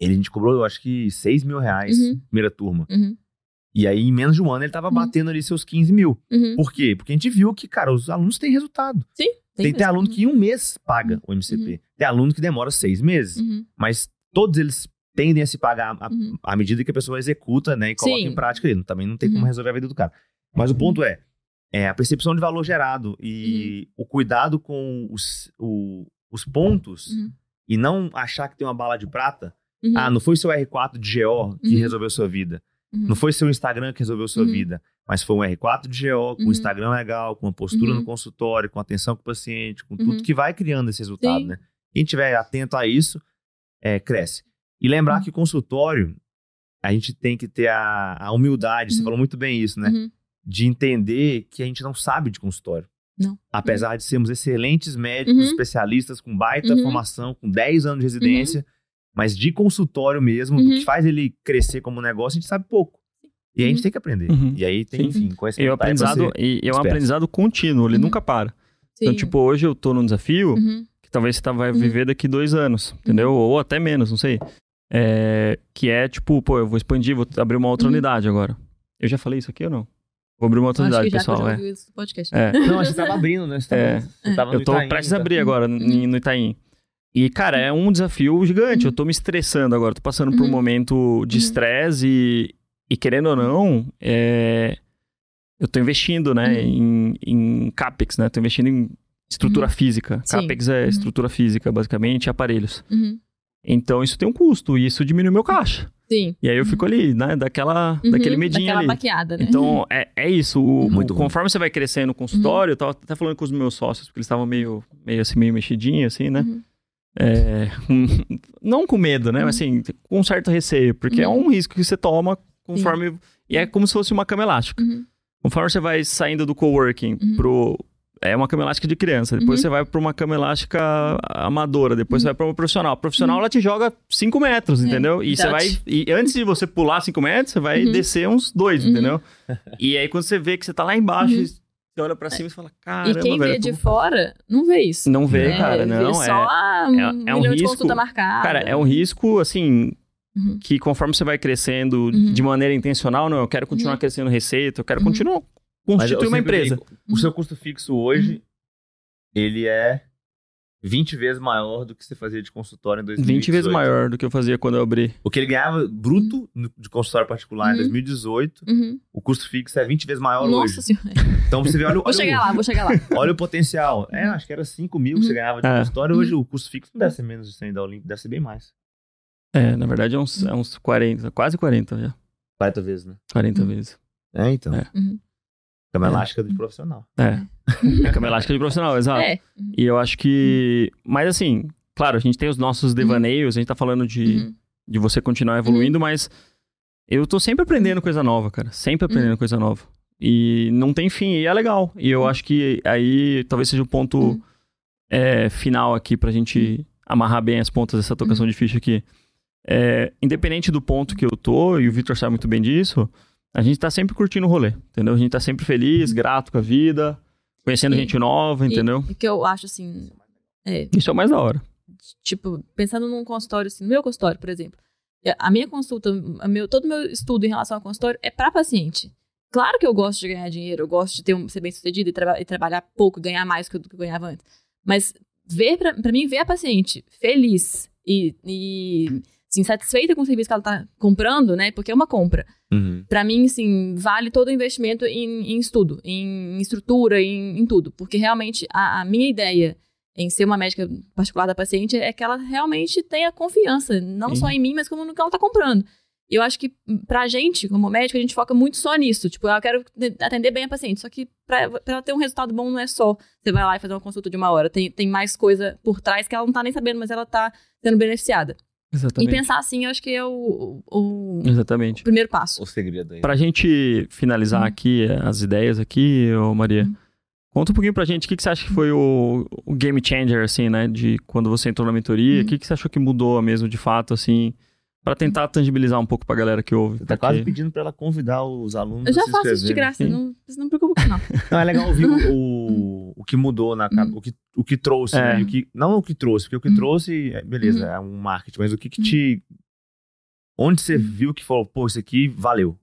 ele a gente cobrou, eu acho que 6 mil reais, Uhum. primeira turma. Uhum. E aí, em menos de um ano, ele tava Uhum. batendo ali seus 15 mil. Uhum. Por quê? Porque a gente viu que, cara, os alunos têm resultado. Tem, tem mesmo. aluno que em um mês paga o MCP. Tem aluno que demora seis meses. Uhum. Mas todos eles tendem a se pagar à- Uhum. à medida que a pessoa executa, né? E coloca Sim. em prática ele. Também não tem como Uhum. resolver a vida do cara. Mas o ponto é, é a percepção de valor gerado e Uhum. o cuidado com os, o- os pontos Uhum. e não achar que tem uma bala de prata. Uhum. Ah, não foi seu R4 de GO que Uhum. resolveu sua vida. Uhum. Não foi seu Instagram que resolveu sua Uhum. vida, mas foi um R4 de GO, com um Uhum. Instagram legal, com uma postura Uhum. no consultório, com atenção com o paciente, com Uhum. tudo que vai criando esse resultado, Sim. né? Quem tiver atento a isso, é, cresce. E lembrar Uhum. que o consultório, a gente tem que ter a, a humildade, você Uhum. falou muito bem isso, né? Uhum. De entender que a gente não sabe de consultório. Não. Apesar de sermos excelentes médicos, Uhum. especialistas, com baita Uhum. formação, com 10 anos de residência, mas de consultório mesmo, do Uhum. que faz ele crescer como negócio, a gente sabe pouco. E aí a gente Uhum. tem que aprender. Uhum. E aí tem, Sim. enfim, E conhecimento. o aprendizado, e, é um aprendizado contínuo, ele Uhum. nunca para. Sim. Então, tipo, hoje eu tô num desafio Uhum. que talvez você tá- vai Uhum. viver daqui dois anos, entendeu? Ou até menos, não sei. É, que é, tipo, pô, eu vou expandir, vou abrir uma outra Uhum. unidade agora. Eu já falei isso aqui ou não? Vou abrir uma outra unidade, que eu pessoal. já É. esse podcast. É. Não, a gente tava abrindo, né? Você tava, É. você tava Eu tô Itaim, prestes a tá? abrir agora no Itaim. E, cara, é um desafio gigante. Uhum. Eu tô me estressando agora. Tô passando por um Uhum. momento de Uhum. estresse e, e, querendo ou não, é, eu tô investindo, né, em, em CAPEX, né? Tô investindo em estrutura Uhum. física. Sim. CAPEX é Uhum. estrutura física, basicamente, e aparelhos. Uhum. Então, isso tem um custo e isso diminui meu caixa. Sim. E aí eu fico ali, né, daquela, Uhum. daquele medinho Daquela ali. baqueada, né? Então, é, é isso. O, Muito o- conforme você vai crescendo no consultório, eu tava até falando com os meus sócios, porque eles estavam meio, meio assim, meio mexidinhos, assim, né? Uhum. É, não com medo, né? Uhum. Mas assim, com um certo receio, porque é Uhum. um risco que você toma conforme. E é como se fosse uma cama elástica. Uhum. Conforme você vai saindo do coworking Uhum. pro. É uma cama elástica de criança. Depois Uhum. você vai pra uma cama elástica amadora. Depois Uhum. você vai pra uma profissional. A profissional ela te joga 5 metros, É, entendeu? E você vai. E antes de você pular 5 metros, você vai Uhum. descer uns 2, Uhum. entendeu? E aí quando você vê que você tá lá embaixo, Uhum. Você olha pra cima e fala: caramba, E quem velho. vê eu de fora não vê isso. Não vê, É, cara, vê não. só é... a um é- é um milhão de risco- consulta marcada. Cara, é um risco, assim, Uhum. que conforme você vai crescendo Uhum. de maneira intencional, não, eu quero continuar Uhum. crescendo receita, eu quero Uhum. continuar constituir uma empresa. digo, o seu custo fixo hoje, ele é 20 vezes maior do que você fazia de consultório em 2018. 20 vezes maior do que eu fazia quando eu abri. O que ele ganhava bruto de consultório particular em Uhum. 2018, Uhum. o custo fixo é 20 vezes maior Nossa hoje. senhora. Então você vê, olha, o- Vou olha, chegar o, lá, vou chegar lá. *laughs* olha o potencial. É, acho que era 5 mil que você Uhum. ganhava de É. consultório, hoje o custo fixo não deve ser menos de 100 da Olimpo, deve ser bem mais. É, na verdade é uns, é uns 40, quase 40 já. 40 vezes, né? 40 Uhum. vezes. É, então. É. Uhum. Cama É. elástica de profissional. É. *laughs* Cama elástica de profissional, exato. É. Uhum. E eu acho que. Mas assim, claro, a gente tem os nossos devaneios, a gente tá falando de, Uhum. de você continuar evoluindo, mas eu tô sempre aprendendo coisa nova, cara. Sempre aprendendo coisa nova. E não tem fim, e é legal. E eu acho que aí talvez seja o ponto Uhum. é, final aqui pra gente amarrar bem as pontas dessa tocação de ficha aqui. É, independente do ponto que eu tô, e o Victor sabe muito bem disso, a gente tá sempre curtindo o rolê, entendeu? A gente tá sempre feliz, grato com a vida, conhecendo E- gente nova, entendeu? E que eu acho assim. É, Isso é o mais da hora. tipo, pensando num consultório, assim, no meu consultório, por exemplo. A minha consulta, a meu, todo o meu estudo em relação ao consultório é para paciente. Claro que eu gosto de ganhar dinheiro, eu gosto de ter um, ser bem sucedido e, traba- e trabalhar pouco, ganhar mais do que eu ganhava antes. Mas ver pra, pra mim, ver a paciente feliz e, e satisfeita com o serviço que ela tá comprando, né? Porque é uma compra. Uhum. Pra mim, assim, vale todo o investimento em, em estudo, em, em estrutura, em, em tudo. Porque realmente a, a minha ideia em ser uma médica particular da paciente é que ela realmente tenha confiança, não só em mim, mas como no que ela tá comprando. E eu acho que pra gente, como médico, a gente foca muito só nisso. Tipo, eu quero atender bem a paciente. Só que pra, pra ela ter um resultado bom, não é só você vai lá e fazer uma consulta de uma hora. Tem, tem mais coisa por trás que ela não tá nem sabendo, mas ela tá sendo beneficiada. E Exatamente. pensar assim, eu acho que é o, o, o Exatamente. primeiro passo. O segredo aí. Pra gente finalizar Hum. aqui as ideias aqui, ô Maria, Hum. conta um pouquinho pra gente o que, que você acha que foi o, o game changer, assim, né? De quando você entrou na mentoria, o Hum. que, que você achou que mudou mesmo de fato, assim, pra tentar tangibilizar um pouco pra galera que ouve. Você tá porque- quase pedindo pra ela convidar os alunos Eu já a se faço isso de graça, Sim. não, você não preocupa, não. Não, é legal ouvir o, *laughs* o, o que mudou na Uhum. o, que, o que trouxe, É. né? O que, não o que trouxe, porque o que Uhum. trouxe, é, beleza, Uhum. é um marketing, mas o que, que te. Onde você viu que falou, pô, isso aqui valeu.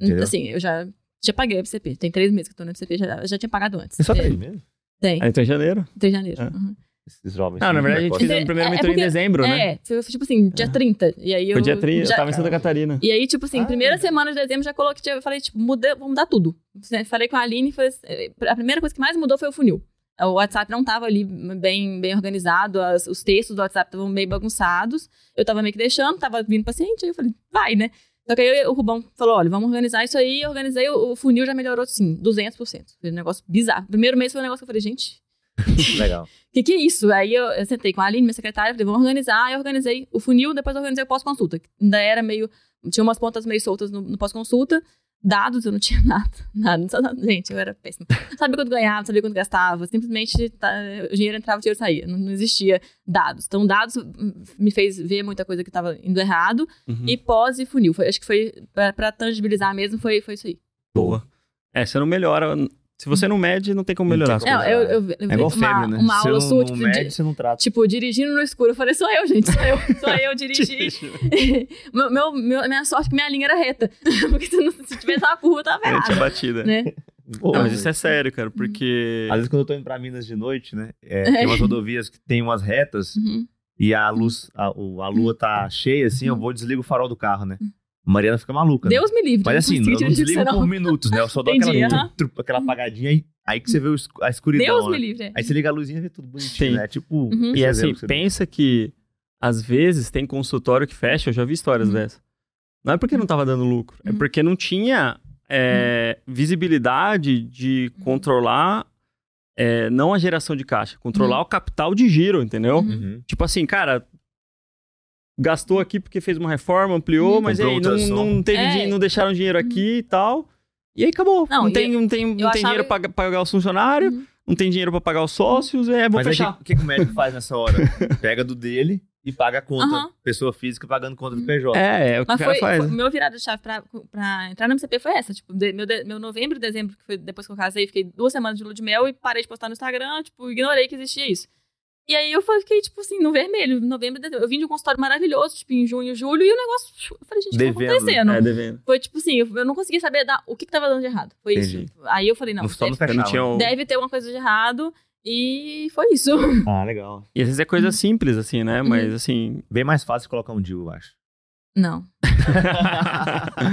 Entendeu? Assim, eu já, já paguei a FCP. Tem três meses que eu tô no FCP, já, já tinha pagado antes. É só É, três mesmo? Tem, Aí, então, em janeiro? tem janeiro. É. Uhum. Esses jovens. Não, na verdade, a gente fez a primeira É, é mentoria em porque- dezembro, né? É, foi, foi tipo assim, dia 30. E aí eu. Foi dia 30, eu já- tava em Santa Catarina. E aí, tipo assim, Ah. primeira semana de dezembro já coloquei, eu falei, tipo, muda, vamos mudar tudo. Falei com a Aline, assim, a primeira coisa que mais mudou foi o funil. O WhatsApp não tava ali bem, bem organizado, as- os textos do WhatsApp estavam meio bagunçados. Eu tava meio que deixando, tava vindo paciente, aí eu falei, vai, né? Só que aí o Rubão falou, olha, vamos organizar isso aí. Eu organizei, o, o funil já melhorou, sim, 200%. Foi um negócio bizarro. Primeiro mês foi um negócio que eu falei, gente, *laughs* Legal. o que, que é isso? Aí eu, eu sentei com a Aline, minha secretária, falei, vamos organizar. Aí eu organizei o funil, depois eu organizei o pós-consulta. Ainda era meio. Tinha umas pontas meio soltas no, no pós-consulta. Dados, eu não tinha *laughs* nada. Nada. Só- gente, eu era péssima. Não sabia quanto ganhava, não sabia quanto gastava. Simplesmente tá, o dinheiro entrava, o dinheiro saía. Não, não existia dados. Então, dados hum, me fez ver muita coisa que estava indo errado. Uhum. E pós e funil. Foi, acho que foi, pra, pra tangibilizar mesmo, foi, foi isso aí. Boa. É, você não melhora. Se você não mede, não tem como melhorar. Não como eu, eu, eu É igual uma, fêmea, né? uma você aula não, sua, não tipo, de- mede, você não trata. Tipo, dirigindo no escuro. Eu falei, sou eu, gente, sou eu. Sou eu, *laughs* dirigi. *laughs* meu, meu, minha sorte é que minha linha era reta. *laughs* Porque se, não, se tivesse uma curva, tava É, tinha errada. batida. Né? Pô, Não, mas isso é sério, cara, Uhum. porque. Às vezes quando eu tô indo pra Minas de noite, né? é, tem umas rodovias que tem umas retas Uhum. e a luz, a, o- a lua tá cheia assim, eu vou e desligo o farol do carro, né? Mariana fica maluca. né? Deus me livre. Mas assim, não eu não desligo por não. minutos, né? Eu só dou Entendi, aquela, aham. trup, aquela apagadinha aí, aí que você vê a escuridão. Deus né? me livre. é. Aí você liga a luzinha e vê tudo bonitinho, Sim. né? Tipo. Uhum. E assim, pensa que às vezes tem consultório que fecha, eu já vi histórias Uhum. dessa. Não é porque não tava dando lucro, é Uhum. porque não tinha é, visibilidade de Uhum. controlar é, não a geração de caixa, controlar Uhum. o capital de giro, entendeu? Uhum. Uhum. Tipo assim, cara, gastou aqui porque fez uma reforma, ampliou, Uhum. mas aí não, não, teve É. dinheiro, não deixaram dinheiro aqui e tal. E aí acabou. Não, Não, tem, não tem, não tem achava- dinheiro pra pra pagar os funcionários, Uhum. não tem dinheiro pra pagar os sócios, é, vou Mas aí fechar. o que, que o médico faz nessa hora? *laughs* Pega do dele e paga a conta. Aham. Pessoa física pagando conta do PJ. É, é o que Mas o cara foi, faz. foi- né? meu virada de chave pra, pra entrar no MCP foi essa. Tipo, de- meu, de- meu novembro dezembro, que foi depois que eu casei, fiquei duas semanas de lua de mel e parei de postar no Instagram, tipo, ignorei que existia isso. E aí eu fiquei, tipo assim, no vermelho, novembro dezembro. Eu vim de um consultório maravilhoso, tipo, em junho, julho, e o negócio. Eu falei, gente, o que tá acontecendo? É, devendo. Foi tipo assim, eu, eu não conseguia saber dar, o que, que tava dando de errado. Foi Entendi. isso. Aí eu falei, não, deve, não fechava. tinha um- deve ter alguma coisa de errado. E foi isso. *laughs* Ah, legal. E às vezes é coisa simples, assim, né? Uhum. Mas assim. Bem mais fácil colocar um DIU, eu acho. Não. *laughs*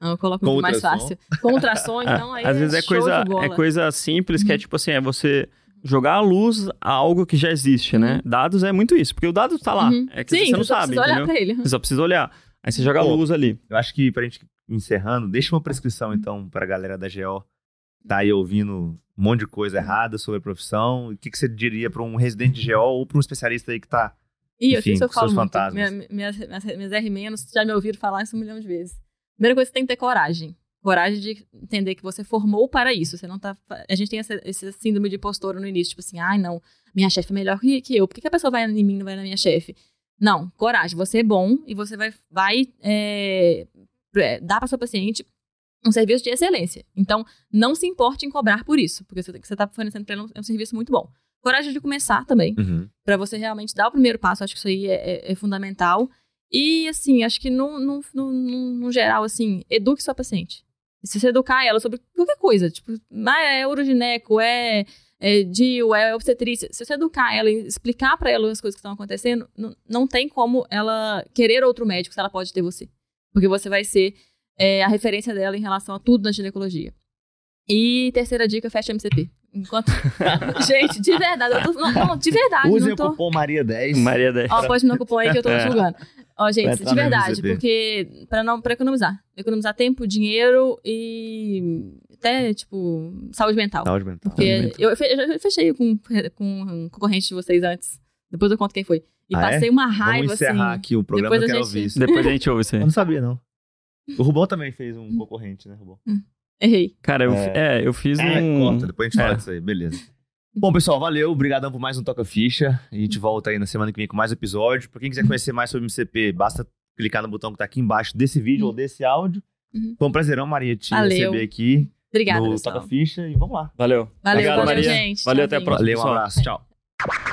Não, eu coloco muito mais fácil. Com ultrassom, então *laughs* aí às vezes é show coisa, de bola. é coisa simples, que é Uhum. tipo assim, é você jogar a luz a algo que já existe, né? Dados é muito isso, porque o dado tá lá. Uhum. É que Sim, você não só sabe, precisa olhar entendeu? pra ele. Você só precisa olhar. Aí você joga a luz ali. Eu acho que pra gente encerrando, deixa uma prescrição então pra galera da GO. Tá aí ouvindo um monte de coisa errada sobre a profissão. O que, que você diria pra um residente de GO ou pra um especialista aí que tá. Ih, Enfim, eu com falo seus muito. Minha- minhas, minhas, minhas R- já me ouviram falar isso um milhão de vezes. Primeira coisa, você tem que ter coragem. Coragem de entender que você formou para isso. Você não tá. A gente tem essa, esse síndrome de postura no início, tipo assim, ai, não, minha chefe é melhor que, que eu. Por que, que a pessoa vai em mim e não vai na minha chefe? Não, coragem. Você é bom e você vai, vai é, é, dar para sua paciente um serviço de excelência. Então, não se importe em cobrar por isso, porque o que você está fornecendo para ela é um serviço muito bom. Coragem de começar também Uhum. para você realmente dar o primeiro passo, acho que isso aí é, é- é fundamental. E, assim, acho que no, no, no- no geral, assim, eduque sua paciente. Se você educar ela sobre qualquer coisa, tipo, ah, é urogineco, é, é DIU, é obstetrícia. Se você educar ela e explicar pra ela as coisas que estão acontecendo, não, não tem como ela querer outro médico se ela pode ter você. Porque você vai ser é, a referência dela em relação a tudo na ginecologia. E terceira dica, fecha MCP. Enquanto... *laughs* Gente, de verdade, eu tô... não, não, de verdade, Usem não o tô... cupom Maria10. Maria 10. Ó, pode me dar cupom aí que eu tô É. julgando. Ó, gente, de verdade, porque pra não para economizar, economizar tempo, dinheiro e até tipo saúde mental. Saúde mental. Porque eu, fe- eu fechei com com um concorrente de vocês antes. Depois eu conto quem foi. E Ah, é? passei uma raiva Vamos encerrar assim. aqui o programa, depois eu a quero gente- ouvir isso. Depois a gente ouve isso aí. Eu não sabia, não. O Rubão também fez um concorrente, né, Rubão? Errei. Cara, eu, É. é, eu fiz É, um. corta, depois a gente fala É. disso aí, beleza. Bom, pessoal, valeu. Obrigadão por mais um Toca Ficha. A gente volta aí na semana que vem com mais episódio. Pra quem quiser conhecer mais sobre o MCP, basta clicar no botão que tá aqui embaixo desse vídeo ou desse áudio. Uhum. Foi um prazerão, Maria, te Valeu. receber aqui Obrigada, no pessoal. Toca Ficha e vamos lá. Valeu. Valeu, Obrigado, valeu, Maria. gente. Valeu, até a próxima. Valeu, um abraço. Tchau.